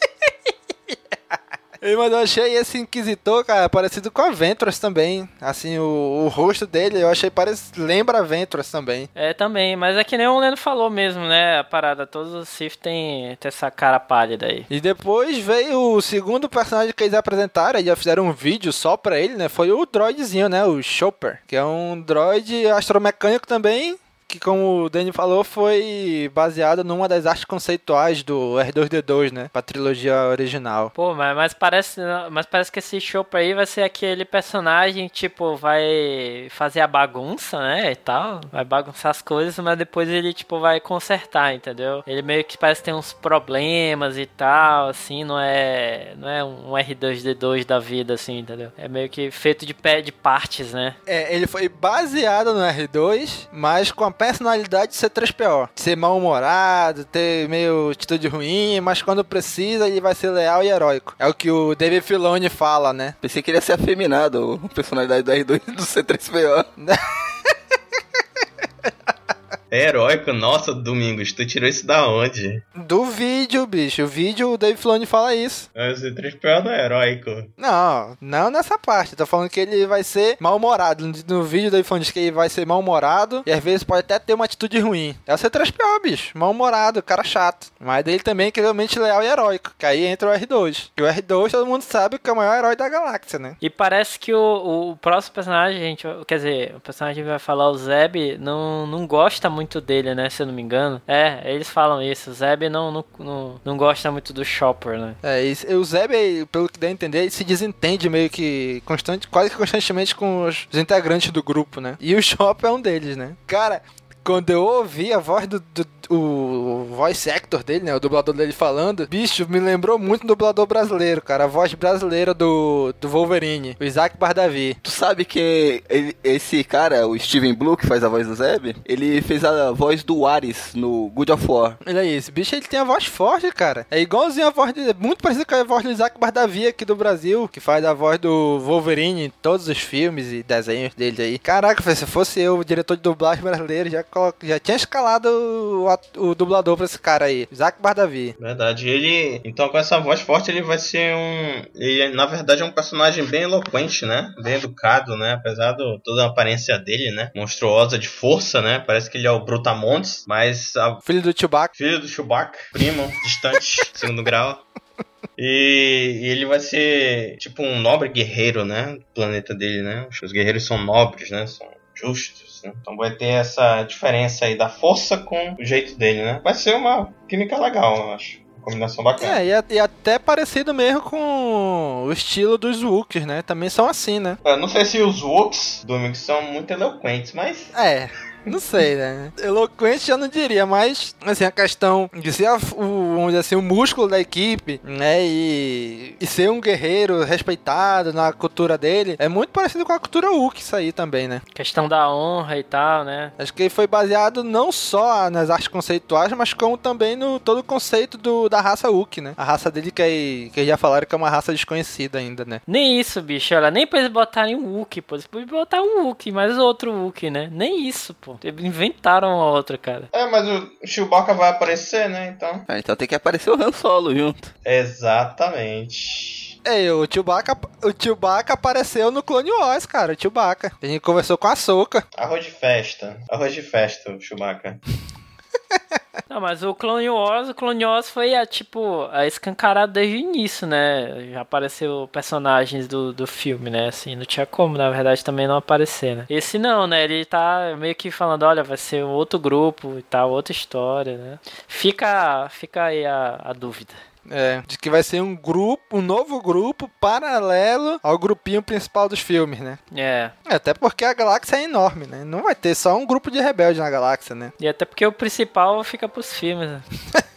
Mas eu achei esse Inquisitor, cara, parecido com a Ventress também. Assim, o, o rosto dele eu achei parecido. Lembra a Ventress também. É, também, mas é que nem o Leno falou mesmo, né? A parada, todos os Sith tem, tem essa cara pálida aí. E depois veio o segundo personagem que eles apresentaram, eles já fizeram um vídeo só pra ele, né? Foi o droidzinho, né? O Chopper, que é um droid astromecânico também. Que, como o Danny falou, foi baseado numa das artes conceituais do R2D2, né? Pra trilogia original. Pô, mas, mas parece, mas parece que esse Chopper aí vai ser aquele personagem, tipo, vai fazer a bagunça, né, e tal. Vai bagunçar as coisas, mas depois ele, tipo, vai consertar, entendeu? Ele meio que parece ter uns problemas e tal, assim, não é, não é um R2D2 da vida, assim, entendeu? É meio que feito de pé de partes, né? É, ele foi baseado no R2, mas com a personalidade de ser 3PO. De ser mal-humorado, ter meio atitude ruim, mas quando precisa ele vai ser leal e heróico. É o que o David Filoni fala, né? Pensei que ele ia ser afeminado, a personalidade do R2 do C3PO. É heróico? Nossa, Domingos, tu tirou isso da onde? Do vídeo, bicho. O vídeo, o David Filoni fala isso. Esse 3PO não é heróico. Não, não nessa parte. Tô falando que ele vai ser mal-humorado. No, vídeo, o David Filoni diz que ele vai ser mal-humorado e às vezes pode até ter uma atitude ruim. É o C3PO, bicho. Mal-humorado, cara chato. Mas dele também que é realmente leal e heróico. Que aí entra o R2. Que o R2 todo mundo sabe que é o maior herói da galáxia, né? E parece que o, o próximo personagem, gente, quer dizer, o personagem que vai falar, o Zeb, não, não gosta muito muito dele, né? Se eu não me engano. É, eles falam isso. O Zeb não, não, não, não gosta muito do Chopper, né? É, e o Zeb, pelo que dá a entender, se desentende meio que constante, quase que constantemente com os, os integrantes do grupo, né? E o Chopper é um deles, né? Cara, quando eu ouvi a voz do, do o voice actor dele, né, o dublador dele falando, bicho, me lembrou muito do dublador brasileiro, cara, a voz brasileira do, do Wolverine, o Isaac Bardavi. Tu sabe que ele- esse cara, o Steven Blue, que faz a voz do Zeb, ele fez a voz do Ares no Good of War. Olha aí, esse bicho ele tem a voz forte, cara. É igualzinho a voz dele, muito parecido com a voz do Isaac Bardavi aqui do Brasil, que faz a voz do Wolverine em todos os filmes e desenhos dele aí. Caraca, se fosse eu, o diretor de dublagem brasileiro, já, já tinha escalado o, o dublador pra esse cara aí, Isaac Bardavi. Verdade. Ele, então com essa voz forte, ele vai ser um, ele na verdade é um personagem bem eloquente, né? Bem educado, né? Apesar de toda a aparência dele, né? Monstruosa de força, né? Parece que ele é o Brutamontes, mas a Filho do Chewbacca. filho do Chewbacca, primo, distante, segundo grau. E, e ele vai ser tipo um nobre guerreiro, né? Do planeta dele, né? Os guerreiros são nobres, né? São justos, né? Então vai ter essa diferença aí da força com o jeito dele, né? Vai ser uma química legal, eu acho. Combinação bacana. É, e, a- e até parecido mesmo com o estilo dos Wookiees, né? Também são assim, né? Eu não sei se os Wooks, Domingo, são muito eloquentes, mas É, não sei, né? Eloquente eu não diria, mas assim, a questão de ser a- o, vamos dizer assim, o músculo da equipe, né? E, e ser um guerreiro respeitado na cultura dele, é muito parecido com a cultura Wookiee isso aí também, né? Questão da honra e tal, né? Acho que foi baseado não só nas artes conceituais, mas como também no todo o conceito do, da raça Wookiee, né? A raça dele que, é, que já falaram que é uma raça desconhecida ainda, né? Nem isso, bicho. Olha, nem pra eles botarem um Wookie, pô. Eles podiam botar um Wookie, mas outro Wookie, né? Nem isso, pô. Eles inventaram uma outra, cara. É, mas o Chewbacca vai aparecer, né? Então. Ah, então tem que aparecer o Han Solo junto. Exatamente. É, o Chewbacca, o Chewbacca apareceu no Clone Wars, cara, o Chewbacca. A gente conversou com a Soca. Arroz de festa. Arroz de festa, o Chewbacca. Não, mas o Clone Wars, o Clone Wars foi, a, tipo, a escancarado desde o início, né? Já apareceu personagens do, do filme, né? Assim, não tinha como, na verdade, também não aparecer, né? Esse não, né? Ele tá meio que falando, olha, vai ser um outro grupo e tal, outra história, né? Fica, fica aí a, a dúvida. É, de que vai ser um grupo, um novo grupo paralelo ao grupinho principal dos filmes, né? É. É, até porque a galáxia é enorme, né? Não vai ter só um grupo de rebeldes na galáxia, né? E até porque o principal fica pros filmes, né?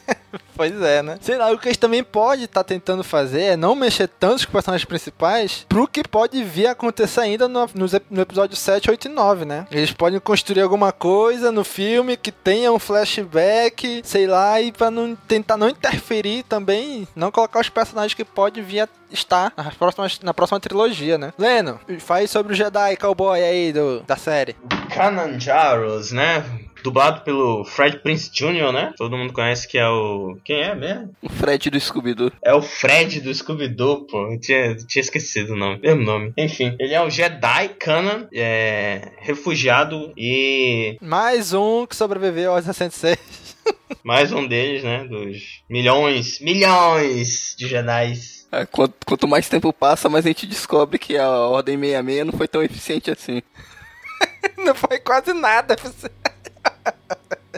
Pois é, né? Sei lá, o que eles também podem estar tentando fazer é não mexer tanto com os personagens principais pro que pode vir a acontecer ainda no, no episódio 7, 8 e 9, né? Eles podem construir alguma coisa no filme que tenha um flashback, sei lá, e pra não tentar não interferir também, não colocar os personagens que pode vir a estar nas próximas, na próxima trilogia, né? Leno, faz sobre o Jedi Cowboy aí do, da série. Kananjaros, né? Dublado pelo Fred Prince Jr., né? Todo mundo conhece que é o. Quem é mesmo? O Fred do Scooby-Doo. É o Fred do Scooby-Doo, pô. Eu tinha, tinha esquecido o nome. Mesmo nome. Enfim, ele é um Jedi Kanan, é, refugiado e Mais um que sobreviveu aos 66. mais um deles, né? Dos milhões, milhões de Jedis. É, quanto, quanto mais tempo passa, mais a gente descobre que a Ordem 66 não foi tão eficiente assim. Não foi quase nada.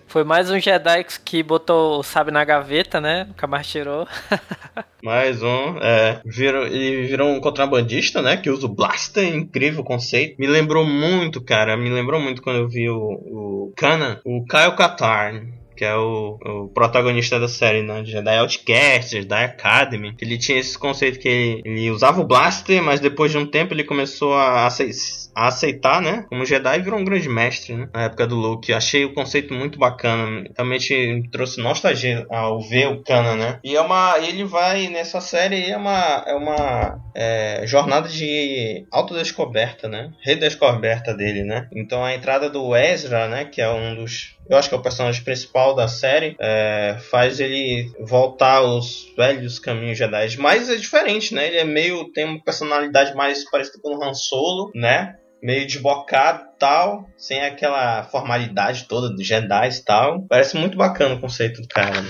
Foi mais um Jedi que botou o sabre na gaveta, né? Nunca mais tirou. Mais um, é. Virou, ele virou um contrabandista, né? Que usa o blaster, incrível conceito. Me lembrou muito, cara. Me lembrou muito quando eu vi o, o Kanan, o Kyle Katarn. Que é o, o protagonista da série, né? Jedi Outcast, Jedi Academy. Ele tinha esse conceito que ele, ele usava o blaster, mas depois de um tempo ele começou a, acei- a aceitar, né? Como Jedi virou um grande mestre, né? Na época do Luke. Achei o conceito muito bacana. Realmente me trouxe nostalgia ao ver o Kanan, né? E é uma. Ele vai nessa série é uma. É uma é, jornada de autodescoberta, né? Redescoberta dele, né? Então a entrada do Ezra, né? Que é um dos. Eu acho que é o personagem principal da série. é, faz ele voltar aos velhos caminhos Jedi. Mas é diferente, né? Ele é meio. tem uma personalidade mais parecida com o Han Solo, né? Meio desbocado, tal, sem aquela formalidade toda dos Jedi e tal. Parece muito bacana o conceito do cara.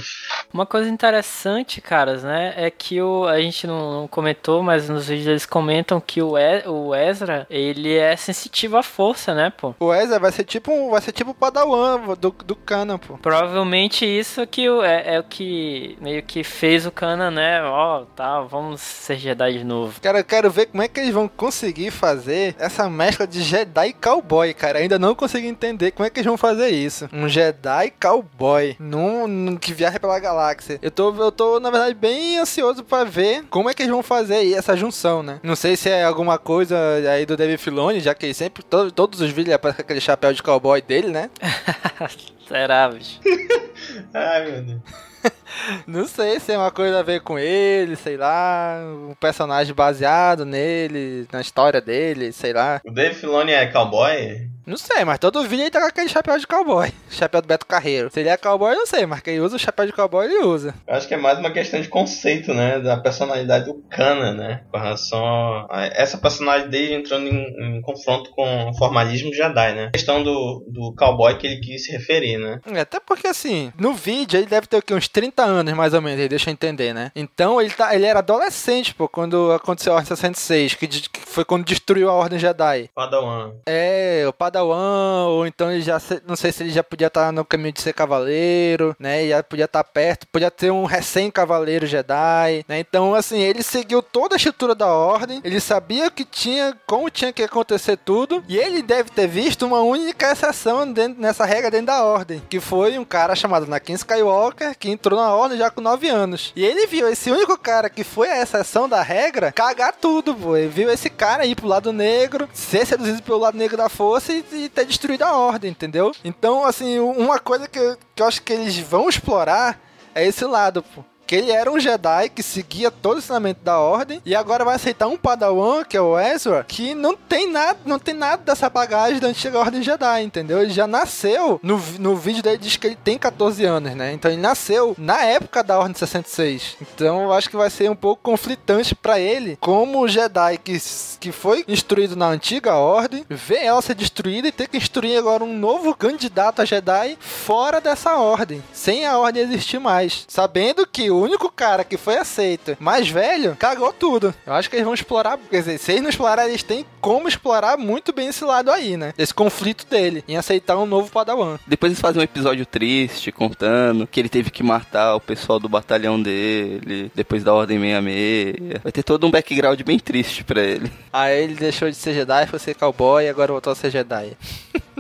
Uma coisa interessante, caras, né, é que o, a gente não, não comentou, mas nos vídeos eles comentam que o, e, o Ezra, ele é sensitivo à força, né, pô? O Ezra vai ser tipo um, vai ser tipo o Padawan do, do Kanan, pô. Provavelmente isso que o, é, é o que meio que fez o Kanan, né, ó, tá, vamos ser Jedi de novo. Cara, eu quero ver como é que eles vão conseguir fazer essa mescla de Jedi e cowboy, cara. Ainda não consegui entender como é que eles vão fazer isso. Um Jedi cowboy num, num- que viaja pela galáxia. Eu tô, eu tô, na verdade, bem ansioso pra ver como é que eles vão fazer aí essa junção, né? Não sei se é alguma coisa aí do David Filoni, já que ele sempre, todo- todos os vídeos aparece com aquele chapéu de cowboy dele, né? Será, bicho? Ai, meu Deus. Não sei se é uma coisa a ver com ele, sei lá, um personagem baseado nele, na história dele, sei lá. O Dave Filoni é cowboy? Não sei, mas todo vídeo ele tá com aquele chapéu de cowboy. Chapéu do Beto Carreiro. Se ele é cowboy, não sei, mas quem usa o chapéu de cowboy, ele usa. Eu acho que é mais uma questão de conceito, né? Da personalidade do Kana, né? Com relação a essa personagem dele entrando em, em confronto com o formalismo Jedi, né? A questão do, do cowboy que ele quis se referir, né? É, Até porque assim, no vídeo ele deve ter o quê? Uns 30 anos mais ou menos, ele deixa eu entender, né? Então ele, tá, ele era adolescente, pô, quando aconteceu a Ordem 66, que, que foi quando destruiu a Ordem Jedi. Padawan. É, o Padawan, ou então ele já, não sei se ele já podia estar no caminho de ser cavaleiro, né? Já podia estar perto, podia ter um recém-cavaleiro Jedi, né? Então, assim, ele seguiu toda a estrutura da ordem, ele sabia que tinha, como tinha que acontecer tudo, e ele deve ter visto uma única exceção dentro, nessa regra dentro da ordem, que foi um cara chamado Anakin Skywalker, que entrou na ordem já com 9 anos. E ele viu esse único cara que foi a exceção da regra cagar tudo, pô. Ele viu esse cara ir pro lado negro, ser seduzido pelo lado negro da força e, ter destruído a ordem, entendeu? Então, assim, uma coisa que, que eu acho que eles vão explorar é esse lado, pô. Que ele era um Jedi que seguia todo o ensinamento da ordem e agora vai aceitar um Padawan, que é o Ezra, que não tem nada, não tem nada dessa bagagem da antiga ordem Jedi, entendeu? Ele já nasceu, no, no vídeo dele diz que ele tem 14 anos, né? Então ele nasceu na época da ordem 66. Então eu acho que vai ser um pouco conflitante pra ele, como Jedi que, que foi instruído na antiga ordem, ver ela ser destruída e ter que instruir agora um novo candidato a Jedi fora dessa ordem, sem a ordem existir mais, sabendo que o único cara que foi aceito, mais velho, cagou tudo. Eu acho que eles vão explorar, quer dizer, se eles não explorar, eles têm como explorar muito bem esse lado aí, né? Esse conflito dele em aceitar um novo Padawan. Depois eles fazem um episódio triste, contando que ele teve que matar o pessoal do batalhão dele, depois da Ordem 66. Vai ter todo um background bem triste pra ele. Aí ele deixou de ser Jedi, foi ser cowboy e agora voltou a ser Jedi.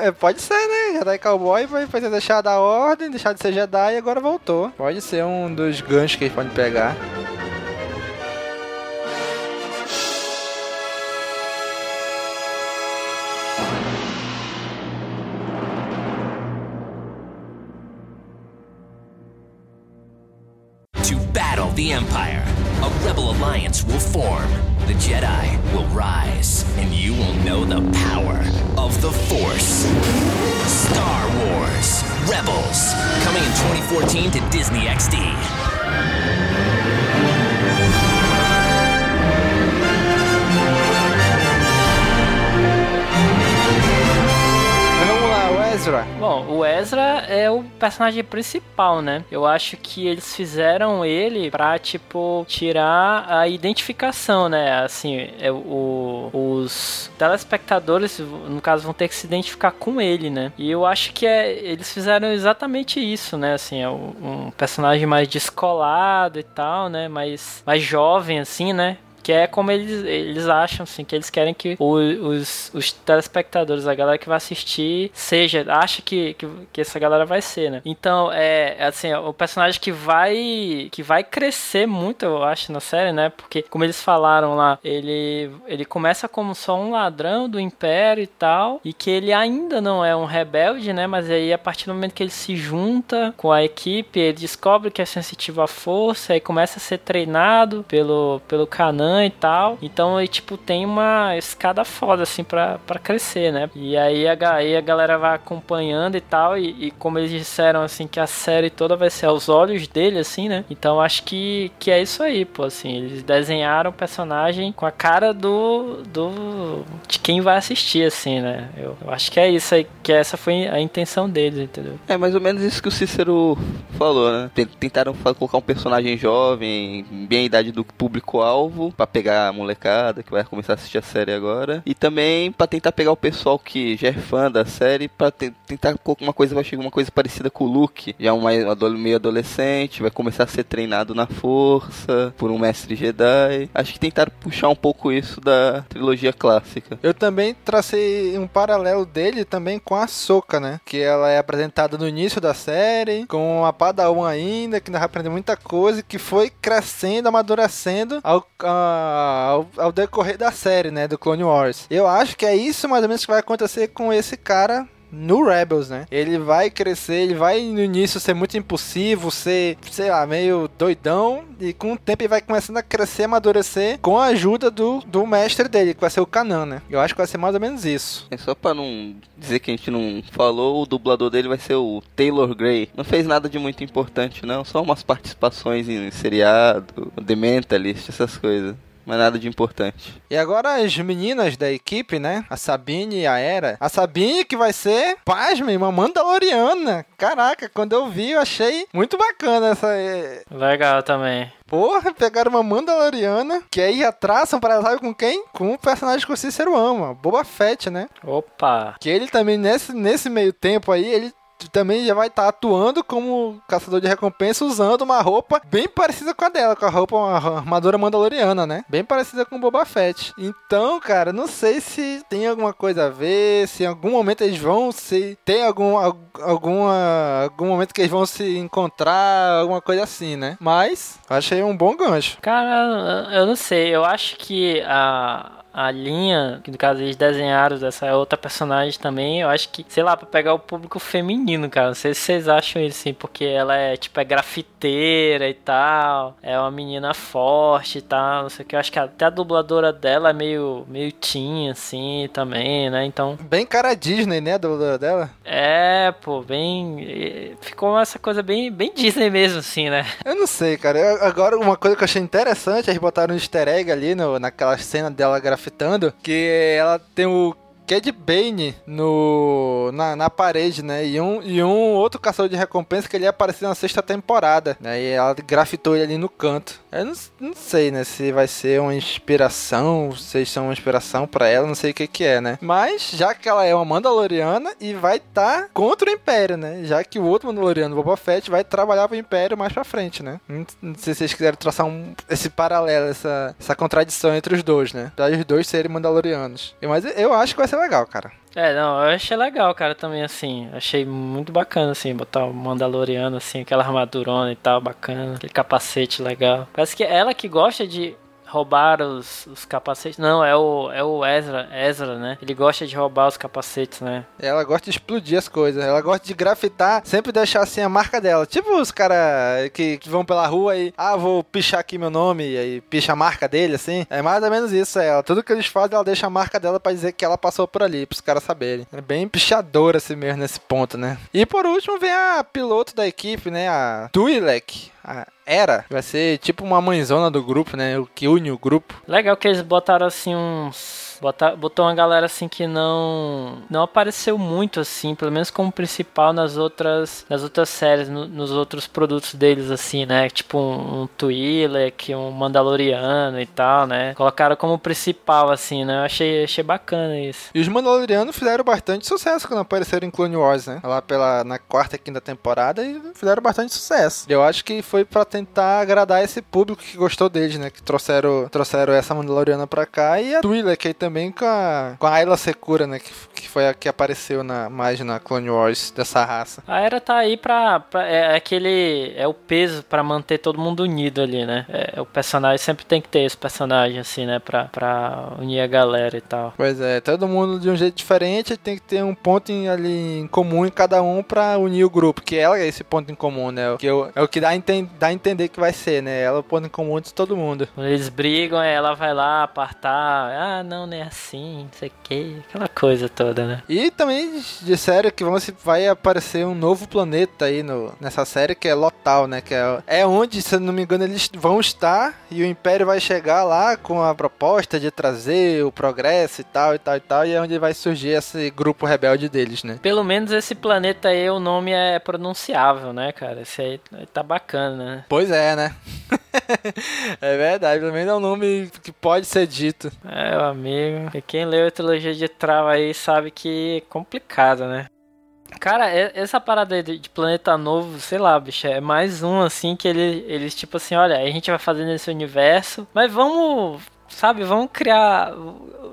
É, pode ser, né? Jedi cowboy foi, foi ter deixado a ordem, deixar de ser Jedi e agora voltou. Pode ser um dos ganchos que eles podem pegar. To battle the Empire, a rebel alliance will form. The Jedi will rise, and you will know the power of the Force. Star Wars Rebels, coming in 2014 to Disney XD. Vamos lá, Ezra. Bom, o Ezra é o personagem principal, né? Eu acho que eles fizeram ele pra, tipo, tirar a identificação, né? Assim, é o, os telespectadores, no caso, vão ter que se identificar com ele, né? E eu acho que é, eles fizeram exatamente isso, né? Assim, é um personagem mais descolado e tal, né? Mais, mais jovem, assim, né? Que é como eles, eles acham, assim, que eles querem que o- os, os telespectadores, a galera que vai assistir, seja, acha que, que, que essa galera vai ser, né? Então, é, assim, é o personagem que vai que vai crescer muito, eu acho, na série, né? Porque, como eles falaram lá, ele, ele começa como só um ladrão do Império e tal, e que ele ainda não é um rebelde, né? Mas aí, a partir do momento que ele se junta com a equipe, ele descobre que é sensitivo à força, aí começa a ser treinado pelo, pelo Kanan, e tal. Então, e, tipo, tem uma escada foda, assim, pra, pra crescer, né? E aí a, aí a galera vai acompanhando e tal. E, e, como eles disseram, assim, que a série toda vai ser aos olhos dele, assim, né? Então acho que, que é isso aí, pô, assim. Eles desenharam o personagem com a cara do. do de quem vai assistir, assim, né? Eu, eu acho que é isso aí, que essa foi a intenção deles, entendeu? É mais ou menos isso que o Cícero falou, né? Tentaram colocar um personagem jovem, bem a idade do público-alvo, para pegar a molecada que vai começar a assistir a série agora. E também para tentar pegar o pessoal que já é fã da série, para te tentar uma coisa, vai chegar uma coisa parecida com o Luke, já um meio adolescente, vai começar a ser treinado na força por um mestre Jedi. Acho que tentaram puxar um pouco isso da trilogia clássica. Eu também tracei um paralelo dele também com a Soka, né? Que ela é apresentada no início da série, com a Padawan ainda, que vai aprender muita coisa, que foi crescendo, amadurecendo ao, ao, ao decorrer da série, né? Do Clone Wars. Eu acho que é isso mais ou menos que vai acontecer com esse cara no Rebels, né? Ele vai crescer, ele vai no início ser muito impulsivo, ser, sei lá, meio doidão, e com o tempo ele vai começando a crescer, amadurecer com a ajuda do, do mestre dele, que vai ser o Kanan, né? Eu acho que vai ser mais ou menos isso. É só pra não dizer que a gente não falou, o dublador dele vai ser o Taylor Gray. Não fez nada de muito importante, não, só umas participações em seriado, The Mentalist, essas coisas mas nada de importante. E agora as meninas da equipe, né? A Sabine e a Era. A Sabine que vai ser, pasmem, uma Mandaloriana. Caraca, quando eu vi, eu achei muito bacana essa. eh, Legal também. Porra, pegaram uma Mandaloriana, que aí já traçam para sabe com quem? Com o personagem que o Cícero ama, Boba Fett, né? Opa! Que ele também, nesse, nesse meio tempo aí, ele também já vai estar atuando como caçador de recompensa usando uma roupa bem parecida com a dela, com a roupa, uma armadura mandaloriana, né? Bem parecida com o Boba Fett. Então, cara, não sei se tem alguma coisa a ver, se em algum momento eles vão se tem algum al- alguma algum momento que eles vão se encontrar, alguma coisa assim, né? Mas achei um bom gancho. Cara, eu não sei. Eu acho que a, a linha, que no caso eles desenharam dessa outra personagem também, eu acho que, sei lá, pra pegar o público feminino, cara. Não sei se vocês acham isso, assim, porque ela é, tipo, é grafiteira e tal. É uma menina forte e tal, não sei o que. Eu acho que até a dubladora dela é meio, meio teen, assim, também, né? Então, Bem cara Disney, né, a dubladora dela? é, pô, bem... Ficou essa coisa bem, bem Disney mesmo, assim, né? Eu não sei, cara. Eu- agora, uma coisa que eu achei interessante, eles botaram um easter egg ali no, naquela cena dela grafitando, que ela tem o Cad Bane no, na, na parede, né? E um, e um outro caçador de recompensa que ele ia aparecer na sexta temporada, né? E ela grafitou ele ali no canto. Eu não, não sei, né? Se vai ser uma inspiração, se são uma inspiração pra ela, não sei o que que é, né? Mas, já que ela é uma Mandaloriana e vai estar contra o Império, né? Já que o outro Mandaloriano, Boba Fett, vai trabalhar pro Império mais pra frente, né? Não, não sei se vocês quiserem traçar um, esse paralelo, essa, essa contradição entre os dois, né? Pra os dois serem Mandalorianos. Mas eu acho que vai ser legal, cara. É, não, eu achei legal, cara, também, assim. Achei muito bacana, assim, botar o Mandaloriano, assim, aquela armadurona e tal, bacana. Aquele capacete legal. Parece que ela que gosta de roubar os, os capacetes. Não, é o, é o Ezra, Ezra, né? Ele gosta de roubar os capacetes, né? Ela gosta de explodir as coisas. Ela gosta de grafitar, sempre deixar assim a marca dela. Tipo os caras que, que vão pela rua e, ah, vou pichar aqui meu nome, e aí picha a marca dele, assim. É mais ou menos isso, é ela. Tudo que eles fazem, ela deixa a marca dela pra dizer que ela passou por ali, pros caras saberem. É bem pichadora assim mesmo nesse ponto, né? E por último vem a piloto da equipe, né? A Twi'lek. A Era. Vai ser tipo uma mãezona do grupo, né? O que une o grupo. Legal que eles botaram, assim, uns... Botar, botou uma galera assim que não não apareceu muito assim, pelo menos como principal nas outras nas outras séries, no- nos outros produtos deles assim, né? Tipo um, um Twi'lek, um Mandaloriano e tal, né? Colocaram como principal assim, né? Eu achei achei bacana isso. E os Mandalorianos fizeram bastante sucesso quando apareceram em Clone Wars, né? Lá pela, na quarta e quinta temporada e fizeram bastante sucesso. Eu acho que foi pra tentar agradar esse público que gostou deles, né? Que trouxeram, trouxeram essa Mandaloriana pra cá e a Twi'lek aí também com a, com a Ayla Secura, né? Que, que foi a que apareceu na, mais na Clone Wars dessa raça. A Era tá aí pra. pra- é aquele. É o peso pra manter todo mundo unido ali, né? É, o personagem sempre tem que ter esse personagem, assim, né? Pra, pra unir a galera e tal. Pois é, todo mundo de um jeito diferente tem que ter um ponto em- ali em comum em cada um pra unir o grupo, que é esse ponto em comum, né? Que é o- é o que dá a, enten- dá a entender que vai ser, né? Ela é o ponto em comum de todo mundo. Quando eles brigam, ela vai lá apartar. Ah, não, não é assim, não sei o que. Aquela coisa toda, né? E também disseram que vão, se- vai aparecer um novo planeta aí no, nessa série, que é Lotal, né? Que é, é onde, se não me engano, eles vão estar e o Império vai chegar lá com a proposta de trazer o progresso e tal, e tal, e tal, e é onde vai surgir esse grupo rebelde deles, né? Pelo menos esse planeta aí, o nome é pronunciável, né, cara? Esse aí tá bacana, né? Pois é, né? é verdade, menos é um nome que pode ser dito. É, meu amigo. E quem leu a trilogia de Trava aí sabe que é complicado, né? Cara, essa parada aí de de planeta novo, sei lá, bicho, é mais um assim que ele, eles, tipo assim, olha, a gente vai fazer nesse universo, mas vamos, sabe, vamos criar,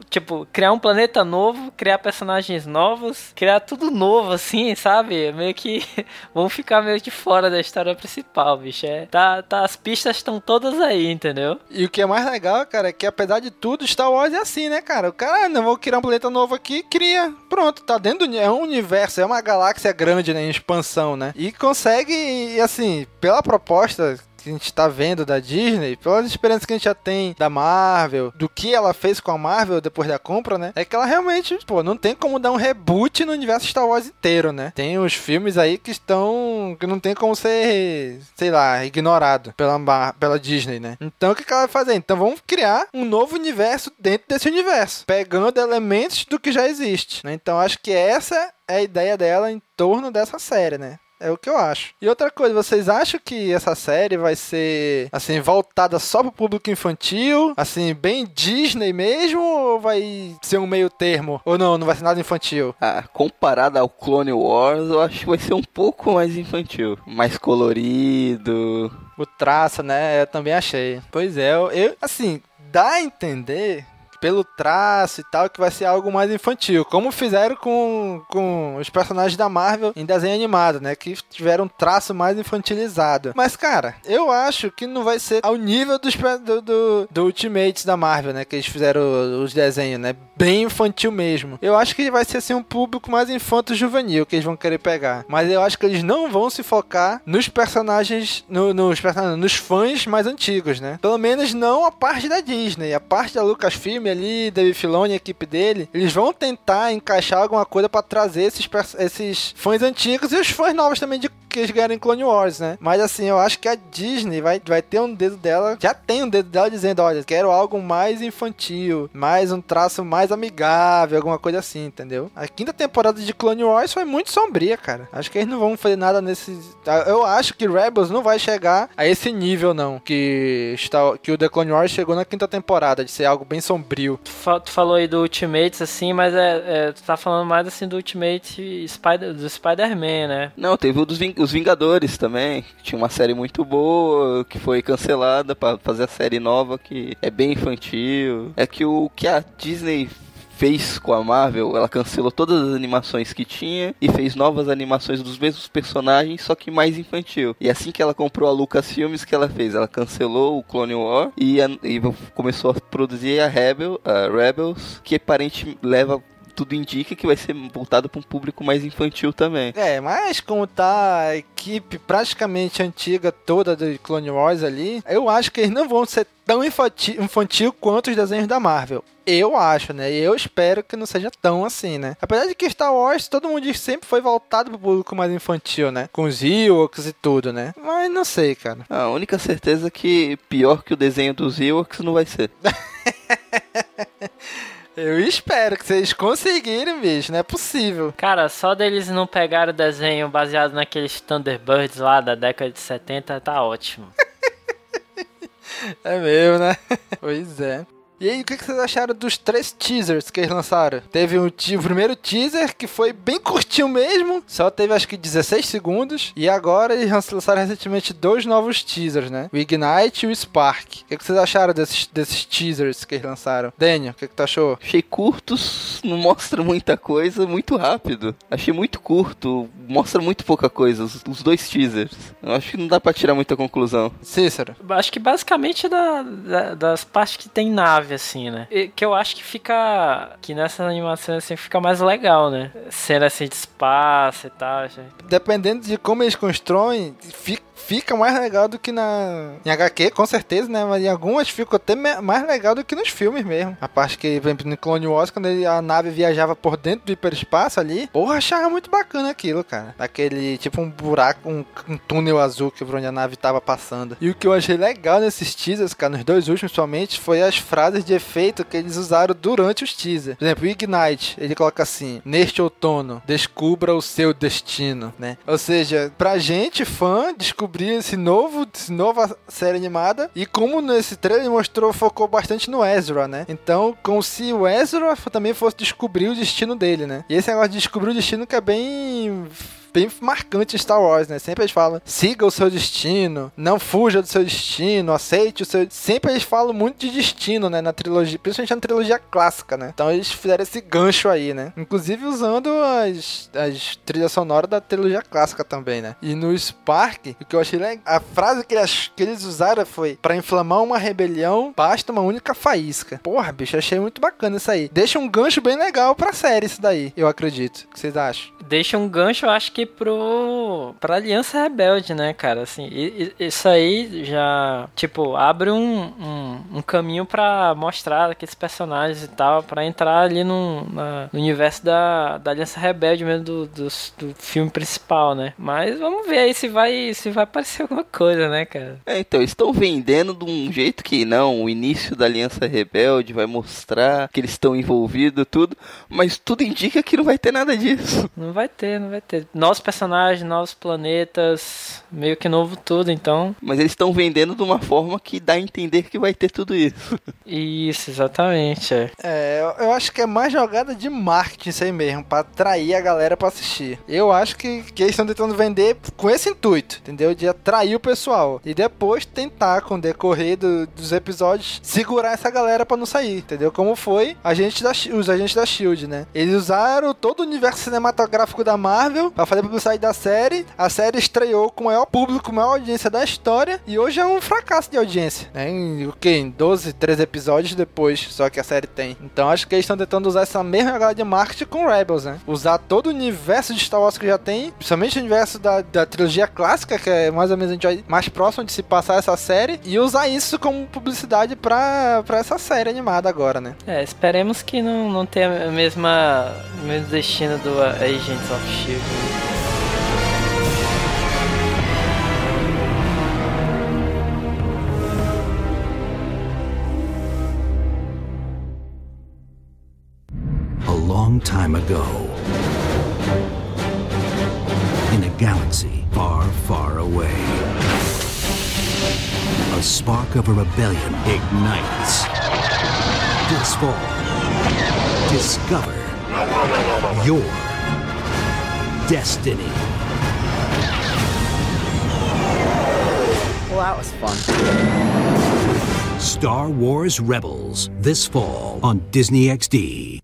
tipo, criar um planeta novo, criar personagens novos, criar tudo novo, assim, sabe? Meio que vamos ficar meio de fora da história principal, bicho. É, tá, tá, as pistas estão todas aí, entendeu? E o que é mais legal, cara, é que apesar de tudo, Star Wars é assim, né, cara? O cara, ah, não vou criar um planeta novo aqui, cria. Pronto, tá dentro do. É um universo, é uma galáxia grande, né, em expansão, né? E consegue, assim, pela proposta que a gente tá vendo da Disney, pelas experiências que a gente já tem da Marvel, do que ela fez com a Marvel depois da compra, né? É que ela realmente, pô, não tem como dar um reboot no universo Star Wars inteiro, né? Tem os filmes aí que estão. que não tem como ser, sei lá, ignorado pela, pela Disney, né? Então o que, que ela vai fazer? Então vamos criar um novo universo dentro desse universo, pegando elementos do que já existe, né? Então acho que essa é a ideia dela em torno dessa série, né? É o que eu acho. E outra coisa, vocês acham que essa série vai ser, assim, voltada só pro público infantil? Assim, bem Disney mesmo? Ou vai ser um meio termo? Ou não, não vai ser nada infantil? Ah, comparado ao Clone Wars, eu acho que vai ser um pouco mais infantil. Mais colorido. O traço, né? Eu também achei. Pois é, eu, eu- assim, dá a entender pelo traço e tal, que vai ser algo mais infantil. Como fizeram com, com os personagens da Marvel em desenho animado, né? Que tiveram um traço mais infantilizado. Mas, cara, eu acho que não vai ser ao nível dos, do, do, do Ultimates da Marvel, né? Que eles fizeram os desenhos, né? Bem infantil mesmo. Eu acho que vai ser assim um público mais infanto-juvenil que eles vão querer pegar. Mas eu acho que eles não vão se focar nos personagens, no- nos nos fãs mais antigos, né? Pelo menos não a parte da Disney. A parte da Lucasfilm ali, Dave Filoni e a equipe dele, eles vão tentar encaixar alguma coisa pra trazer esses, esses fãs antigos e os fãs novos também de que eles ganharam em Clone Wars, né? Mas assim, eu acho que a Disney vai, vai ter um dedo dela, já tem um dedo dela dizendo, olha, quero algo mais infantil, mais um traço mais amigável, alguma coisa assim, entendeu? A quinta temporada de Clone Wars foi muito sombria, cara. Acho que eles não vão fazer nada nesse... Eu acho que Rebels não vai chegar a esse nível, não, que, está, que o The Clone Wars chegou na quinta temporada, de ser algo bem sombrio. Tu, fa- tu falou aí do Ultimates, assim, mas é, é, tu tá falando mais assim do Ultimate Spider, do Spider-Man, né? Não, teve o dos Ving- os Vingadores também. Tinha uma série muito boa que foi cancelada pra fazer a série nova que é bem infantil. É que o que a Disney fez com a Marvel, ela cancelou todas as animações que tinha e fez novas animações dos mesmos personagens, só que mais infantil. E assim que ela comprou a Lucasfilmes, que ela fez? Ela cancelou o Clone War e, a- e começou a produzir a Rebel, a Rebels, que aparentemente leva tudo indica que vai ser voltado para um público mais infantil também. É, mas como tá a equipe praticamente antiga toda do Clone Wars ali, eu acho que eles não vão ser tão infantil, infantil quanto os desenhos da Marvel. Eu acho, né? E eu espero que não seja tão assim, né? Apesar de que Star Wars, todo mundo diz sempre foi voltado pro público mais infantil, né? Com os Ewoks e tudo, né? Mas não sei, cara. A única certeza é que pior que o desenho dos Ewoks não vai ser. Eu espero que vocês conseguirem, bicho. Não é possível. Cara, só deles não pegarem o desenho baseado naqueles Thunderbirds lá da década de 70 tá ótimo. É mesmo, né? pois é. E aí, o que vocês acharam dos três teasers que eles lançaram? Teve um te- o primeiro teaser que foi bem curtinho mesmo, só teve acho que 16 segundos. E agora eles lançaram recentemente dois novos teasers, né? O Ignite e o Spark. O que que vocês acharam desses, desses teasers que eles lançaram? Daniel, o que que tu achou? Achei curtos, não mostra muita coisa, muito rápido. Achei muito curto, mostra muito pouca coisa, os, os dois teasers. Eu acho que não dá pra tirar muita conclusão. Cícero. Acho que basicamente da, da- das partes que tem nave, assim, né? E que eu acho que fica. Que nessas animações assim fica mais legal, né? Cena assim de espaço e tal. assim. Dependendo de como eles constroem, fi- fica mais legal do que na em HQ, com certeza, né? Mas em algumas ficou até mais legal do que nos filmes mesmo. A parte que, por exemplo, no Clone Wars, quando ele- a nave viajava por dentro do hiperespaço ali, porra, achava muito bacana aquilo, cara. Aquele, tipo um buraco, um, um túnel azul que por onde a nave tava passando. E o que eu achei legal nesses teasers, cara, nos dois últimos somente, foi as frases de efeito que eles usaram durante os teasers. Por exemplo, o Ignite, ele coloca assim, neste outono, descubra o seu destino, né? Ou seja, pra gente, fã, descobrir esse novo, esse nova série animada, e como nesse trailer mostrou, focou bastante no Ezra, né? Então, como se o Ezra também fosse descobrir o destino dele, né? E esse negócio de descobrir o destino que é bem bem marcante em Star Wars, né? Sempre eles falam, siga o seu destino, não fuja do seu destino, aceite o seu... Sempre eles falam muito de destino, né? Na trilogia, principalmente na trilogia clássica, né? Então eles fizeram esse gancho aí, né? Inclusive usando as, as trilhas sonoras da trilogia clássica também, né? E no Spark, o que eu achei legal, a frase que eles, que eles usaram foi, pra inflamar uma rebelião, basta uma única faísca. Porra, bicho, achei muito bacana isso aí. Deixa um gancho bem legal pra série isso daí, eu acredito. O que vocês acham? Deixa um gancho, eu acho que pro. pra Aliança Rebelde, né, cara? Assim, e- e- isso aí já, tipo, abre um, um, um caminho pra mostrar aqueles personagens e tal, pra entrar ali no, na- no universo da, da Aliança Rebelde mesmo, do, do, do filme principal, né? Mas vamos ver aí se vai, se vai aparecer alguma coisa, né, cara? É, então, estão vendendo de um jeito que não, o início da Aliança Rebelde vai mostrar que eles estão envolvidos, tudo, mas tudo indica que não vai ter nada disso. Não vai ter, não vai ter. Novos personagens, novos planetas, meio que novo tudo, então. Mas eles estão vendendo de uma forma que dá a entender que vai ter tudo isso. Isso, exatamente. É. É, eu- acho que é mais jogada de marketing isso aí mesmo, pra atrair a galera pra assistir. Eu acho que, que eles estão tentando vender com esse intuito, entendeu? De atrair o pessoal. E depois tentar, com o decorrer do- dos episódios, segurar essa galera pra não sair, entendeu? Como foi a gente da, os agentes da SHIELD, né? Eles usaram todo o universo cinematográfico da Marvel pra fazer publicidade da série. A série estreou com o maior público, maior audiência da história. E hoje é um fracasso de audiência, né? Em, o quê? Em 12, 13 episódios depois, só que a série tem. Então acho que eles estão tentando usar essa mesma jogada de marketing com Rebels, né? Usar todo o universo de Star Wars que já tem, principalmente o universo da, da trilogia clássica, que é mais ou menos a gente mais próximo de se passar essa série, e usar isso como publicidade pra, pra essa série animada agora, né? É, esperemos que não, não tenha a mesma, o mesmo destino do Agents of Shield. Long time ago, in a galaxy far, far away, a spark of a rebellion ignites. This fall, discover your destiny. Well, that was fun. Star Wars Rebels this fall on Disney XD.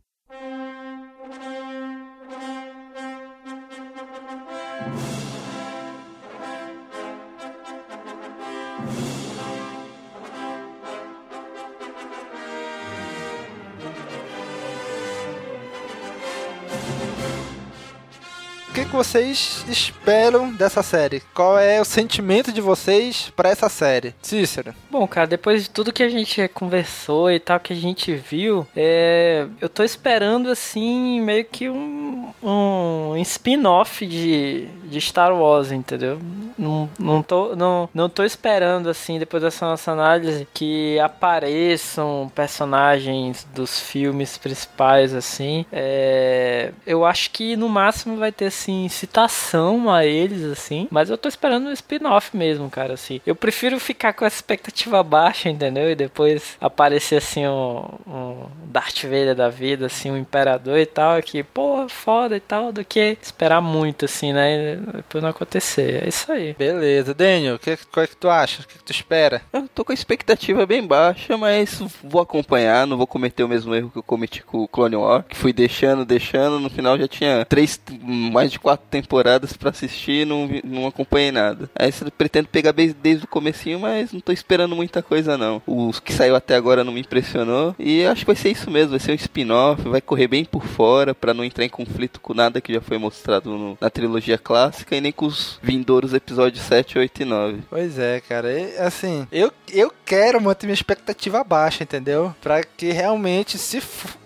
Que, vocês esperam dessa série? Qual é o sentimento de vocês pra essa série? Cícero. Bom, cara, depois de tudo que a gente conversou e tal, que a gente viu, é, eu tô esperando, assim, meio que um, um spin-off de, de Star Wars, entendeu? Não, não, tô, não, não tô esperando, assim, depois dessa nossa análise, que apareçam personagens dos filmes principais, assim. É, eu acho que no máximo vai ter, assim, citação a eles, assim. Mas eu tô esperando um spin-off mesmo, cara, assim. Eu prefiro ficar com essa expectativa baixa, entendeu? E depois aparecer, assim, um, um Darth Vader da vida, assim, um imperador e tal, que, pô, foda e tal, do que esperar muito, assim, né? E depois não acontecer. É isso aí. Beleza. Daniel, que, qual é que tu acha? O que, que tu espera? Eu tô com a expectativa bem baixa, mas vou acompanhar, não vou cometer o mesmo erro que eu cometi com o Clone War, que fui deixando, deixando, no final já tinha três, mais de quatro temporadas pra assistir e não, não acompanhei nada. Aí eu pretendo pegar desde, desde o comecinho, mas não tô esperando muita coisa não. Os que saiu até agora não me impressionou e acho que vai ser isso mesmo, vai ser um spin-off, vai correr bem por fora pra não entrar em conflito com nada que já foi mostrado no- na trilogia clássica e nem com os vindouros episódios 7, 8 e 9. Pois é, cara. E, assim, eu, eu quero manter minha expectativa baixa, entendeu? Pra que realmente, se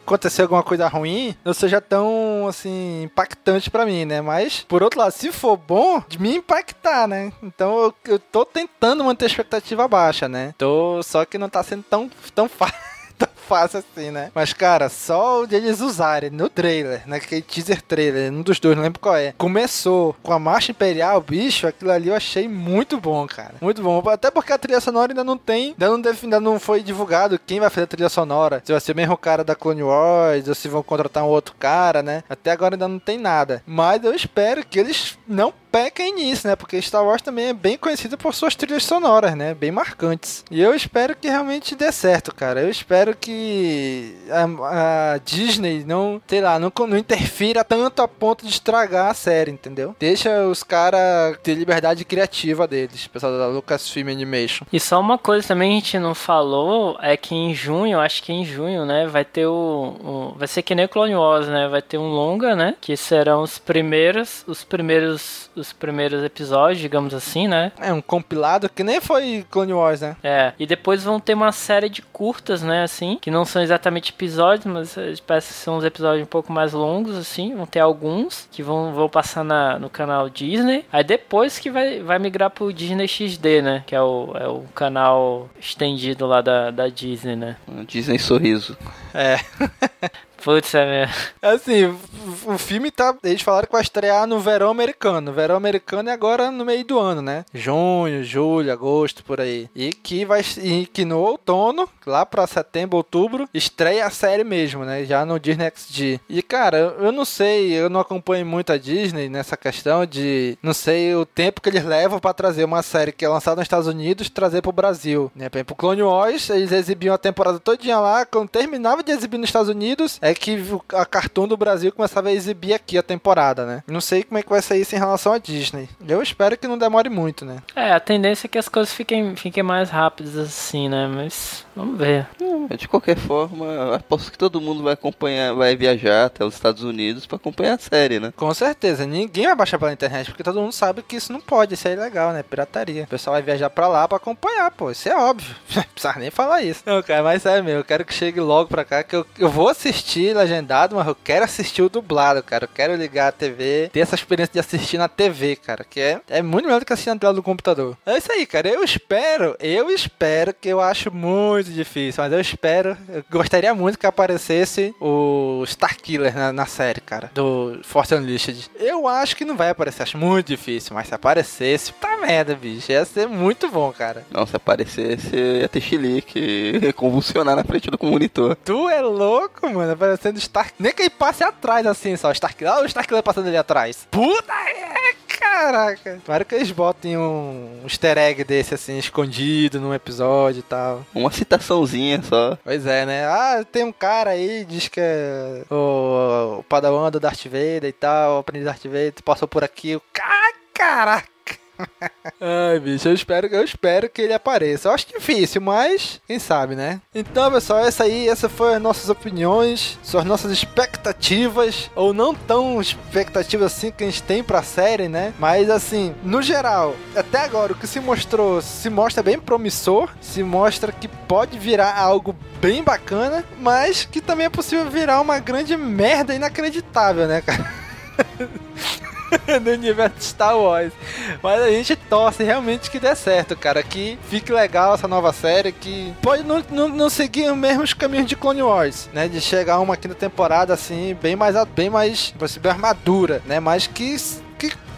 acontecer alguma coisa ruim, não seja tão, assim, impactante pra mim, né? Mas, por outro lado, se for bom, de me impactar, né? Então, eu, eu tô tentando manter a expectativa baixa, né? Tô, só que não tá sendo tão, tão fácil. Fácil assim, né? Mas, cara, só de eles usarem no trailer, naquele teaser trailer, um dos dois, não lembro qual é. Começou com a Marcha Imperial, bicho, aquilo ali eu achei muito bom, cara. Muito bom. Até porque a trilha sonora ainda não tem, ainda não, defi- ainda não foi divulgado quem vai fazer a trilha sonora. Se vai ser o mesmo cara da Clone Wars, ou se vão contratar um outro cara, né? Até agora ainda não tem nada. Mas eu espero que eles não pequem nisso, né? Porque Star Wars também é bem conhecido por suas trilhas sonoras, né? Bem marcantes. E eu espero que realmente dê certo, cara. Eu espero que a, a Disney não, sei lá, não, não interfira tanto a ponto de estragar a série, entendeu? Deixa os caras ter liberdade criativa deles, pessoal da Lucasfilm Animation. E só uma coisa também a gente não falou é que em junho, acho que em junho, né, vai ter o, o- vai ser que nem Clone Wars, né, vai ter um longa, né, que serão os primeiros, os primeiros, os primeiros episódios, digamos assim, né. É um compilado que nem foi Clone Wars, né? É, e depois vão ter uma série de curtas, né, assim, que não são exatamente episódios, mas eh, parece que são uns episódios um pouco mais longos, assim, vão ter alguns que vão, vão passar na, no canal Disney, aí depois que vai, vai migrar pro Disney XD, né, que é o, é o canal estendido lá da, da Disney, né. Disney Sorriso. É. Putz, é mesmo. Assim, o- filme tá. Eles falaram que vai estrear no verão americano. Verão americano é agora no meio do ano, né? Junho, julho, agosto, por aí. E que vai. E que no outono, lá pra setembro, outubro, estreia a série mesmo, né? Já no Disney XD. E, cara, eu não sei, eu não acompanho muito a Disney nessa questão de. Não sei o tempo que eles levam pra trazer uma série que é lançada nos Estados Unidos trazer pro Brasil. Né? Exemplo, Clone Wars, eles exibiam a temporada todinha lá. Quando terminava de exibir nos Estados Unidos, é que a Cartoon do Brasil começava a exibir aqui a temporada, né? Não sei como é que vai ser isso em relação à Disney. Eu espero que não demore muito, né? É, a tendência é que as coisas fiquem, fiquem mais rápidas assim, né, mas vamos ver. É, De qualquer forma, eu aposto que todo mundo vai acompanhar, vai viajar até os Estados Unidos pra acompanhar a série, né? Com certeza, ninguém vai baixar pela internet, porque todo mundo sabe que isso não pode, isso é ilegal, né? Pirataria. O pessoal vai viajar pra lá pra acompanhar, pô, isso é óbvio. Não precisa nem falar isso. Não, cara, mas sério mesmo, eu quero que chegue logo pra cá, que eu, eu vou assistir legendado, mas eu quero assistir o dublado, cara. Eu quero ligar a TV, ter essa experiência de assistir na TV, cara, que é, é muito melhor do que assistir na tela do computador. É isso aí, cara, eu espero, eu espero, que eu acho muito difícil, mas eu espero, eu gostaria muito que aparecesse o Starkiller na, na série, cara, do Force Unleashed. Eu acho que não vai aparecer, acho muito difícil, mas se aparecesse, tá merda, bicho, ia ser muito bom, cara. Não, se aparecesse, ia ter chilique, convulsionar na frente do monitor. Tu é louco, mano, aparecendo Stark. Nem que ele passe atrás assim, só. Starkiller, olha o Starkiller passando ali atrás. Puta, é, caraca. Claro que eles botem um easter egg desse assim, escondido num episódio e tal. Uma citaçãozinha só. Pois é, né? Ah, tem um cara aí, diz que é o, o padawan do Darth Vader e tal, o aprendiz do Darth Vader, passou por aqui. Caraca. Ai, bicho, eu espero, eu espero que ele apareça. Eu acho difícil, mas quem sabe, né? Então, pessoal, essa aí, essa foi as nossas opiniões, são as nossas expectativas, ou não tão expectativas assim que a gente tem pra série, né? Mas assim, no geral, até agora o que se mostrou, se mostra bem promissor, se mostra que pode virar algo bem bacana, mas que também é possível virar uma grande merda inacreditável, né, cara? no universo de Star Wars. Mas a gente torce realmente que dê certo, cara. Que fique legal essa nova série. Que pode não, não, não seguir os mesmos caminhos de Clone Wars, né? De chegar uma quinta temporada assim, bem mais, bem mais, bem armadura, né? Mas que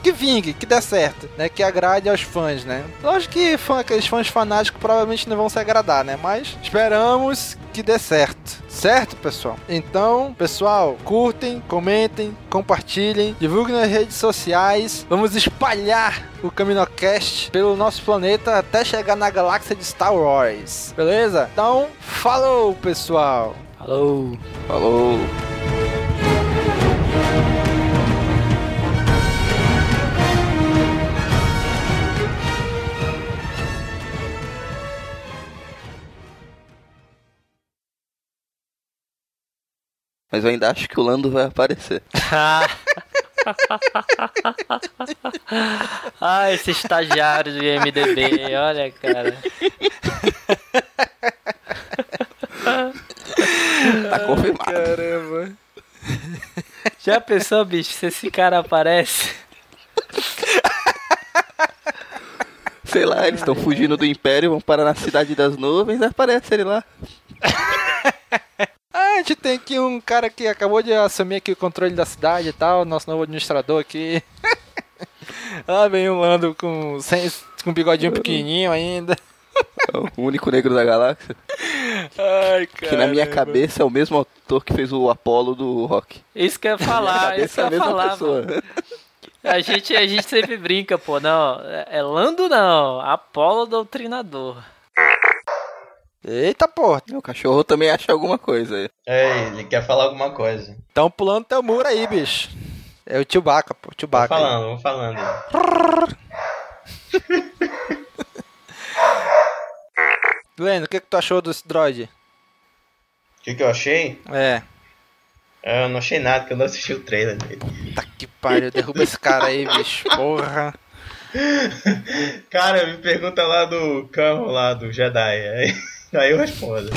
que, vingue, que dê certo, né? Que agrade aos fãs, né? Lógico que fã, aqueles fãs fanáticos provavelmente não vão se agradar, né? Mas esperamos que dê certo. Certo, pessoal? Então, pessoal, curtem, comentem, compartilhem, divulguem nas redes sociais. Vamos espalhar o CaminoCast pelo nosso planeta até chegar na galáxia de Star Wars. Beleza? Então, falou, pessoal! Falou! Falou! Mas eu ainda acho que o Lando vai aparecer. ah, esse estagiário do IMDB, olha, cara. tá confirmado. Caramba. Já pensou, bicho, se esse cara aparece? Sei lá, eles estão fugindo do Império, vão parar na Cidade das Nuvens, aparece ele lá. Ah, a gente tem aqui um cara que acabou de assumir aqui o controle da cidade e tal, nosso novo administrador aqui. Lá vem o Lando com, sem, com um bigodinho pequenininho ainda. É o único negro da galáxia. Ai, cara. Que na minha cabeça é o mesmo ator que fez o Apollo do Rock. Isso que eu ia falar, isso que eu é a ia mesma falar, pessoa. mano. A gente, a gente sempre brinca, pô, não, é Lando não, Apolo Doutrinador. Eita porra. O cachorro também acha alguma coisa aí. É, ele quer falar alguma coisa. Tão pulando teu muro aí, bicho. É o Chewbacca, pô, Vou Chewbacca. aí. falando, vou falando. Glenn, o que, que tu achou desse droid? O que, que eu achei? É. Eu não achei nada, porque eu não assisti o trailer dele. Tá que pariu, derruba esse cara aí, bicho. Porra. Cara, me pergunta lá do carro lá do Jedi. Aí, Aí eu respondo.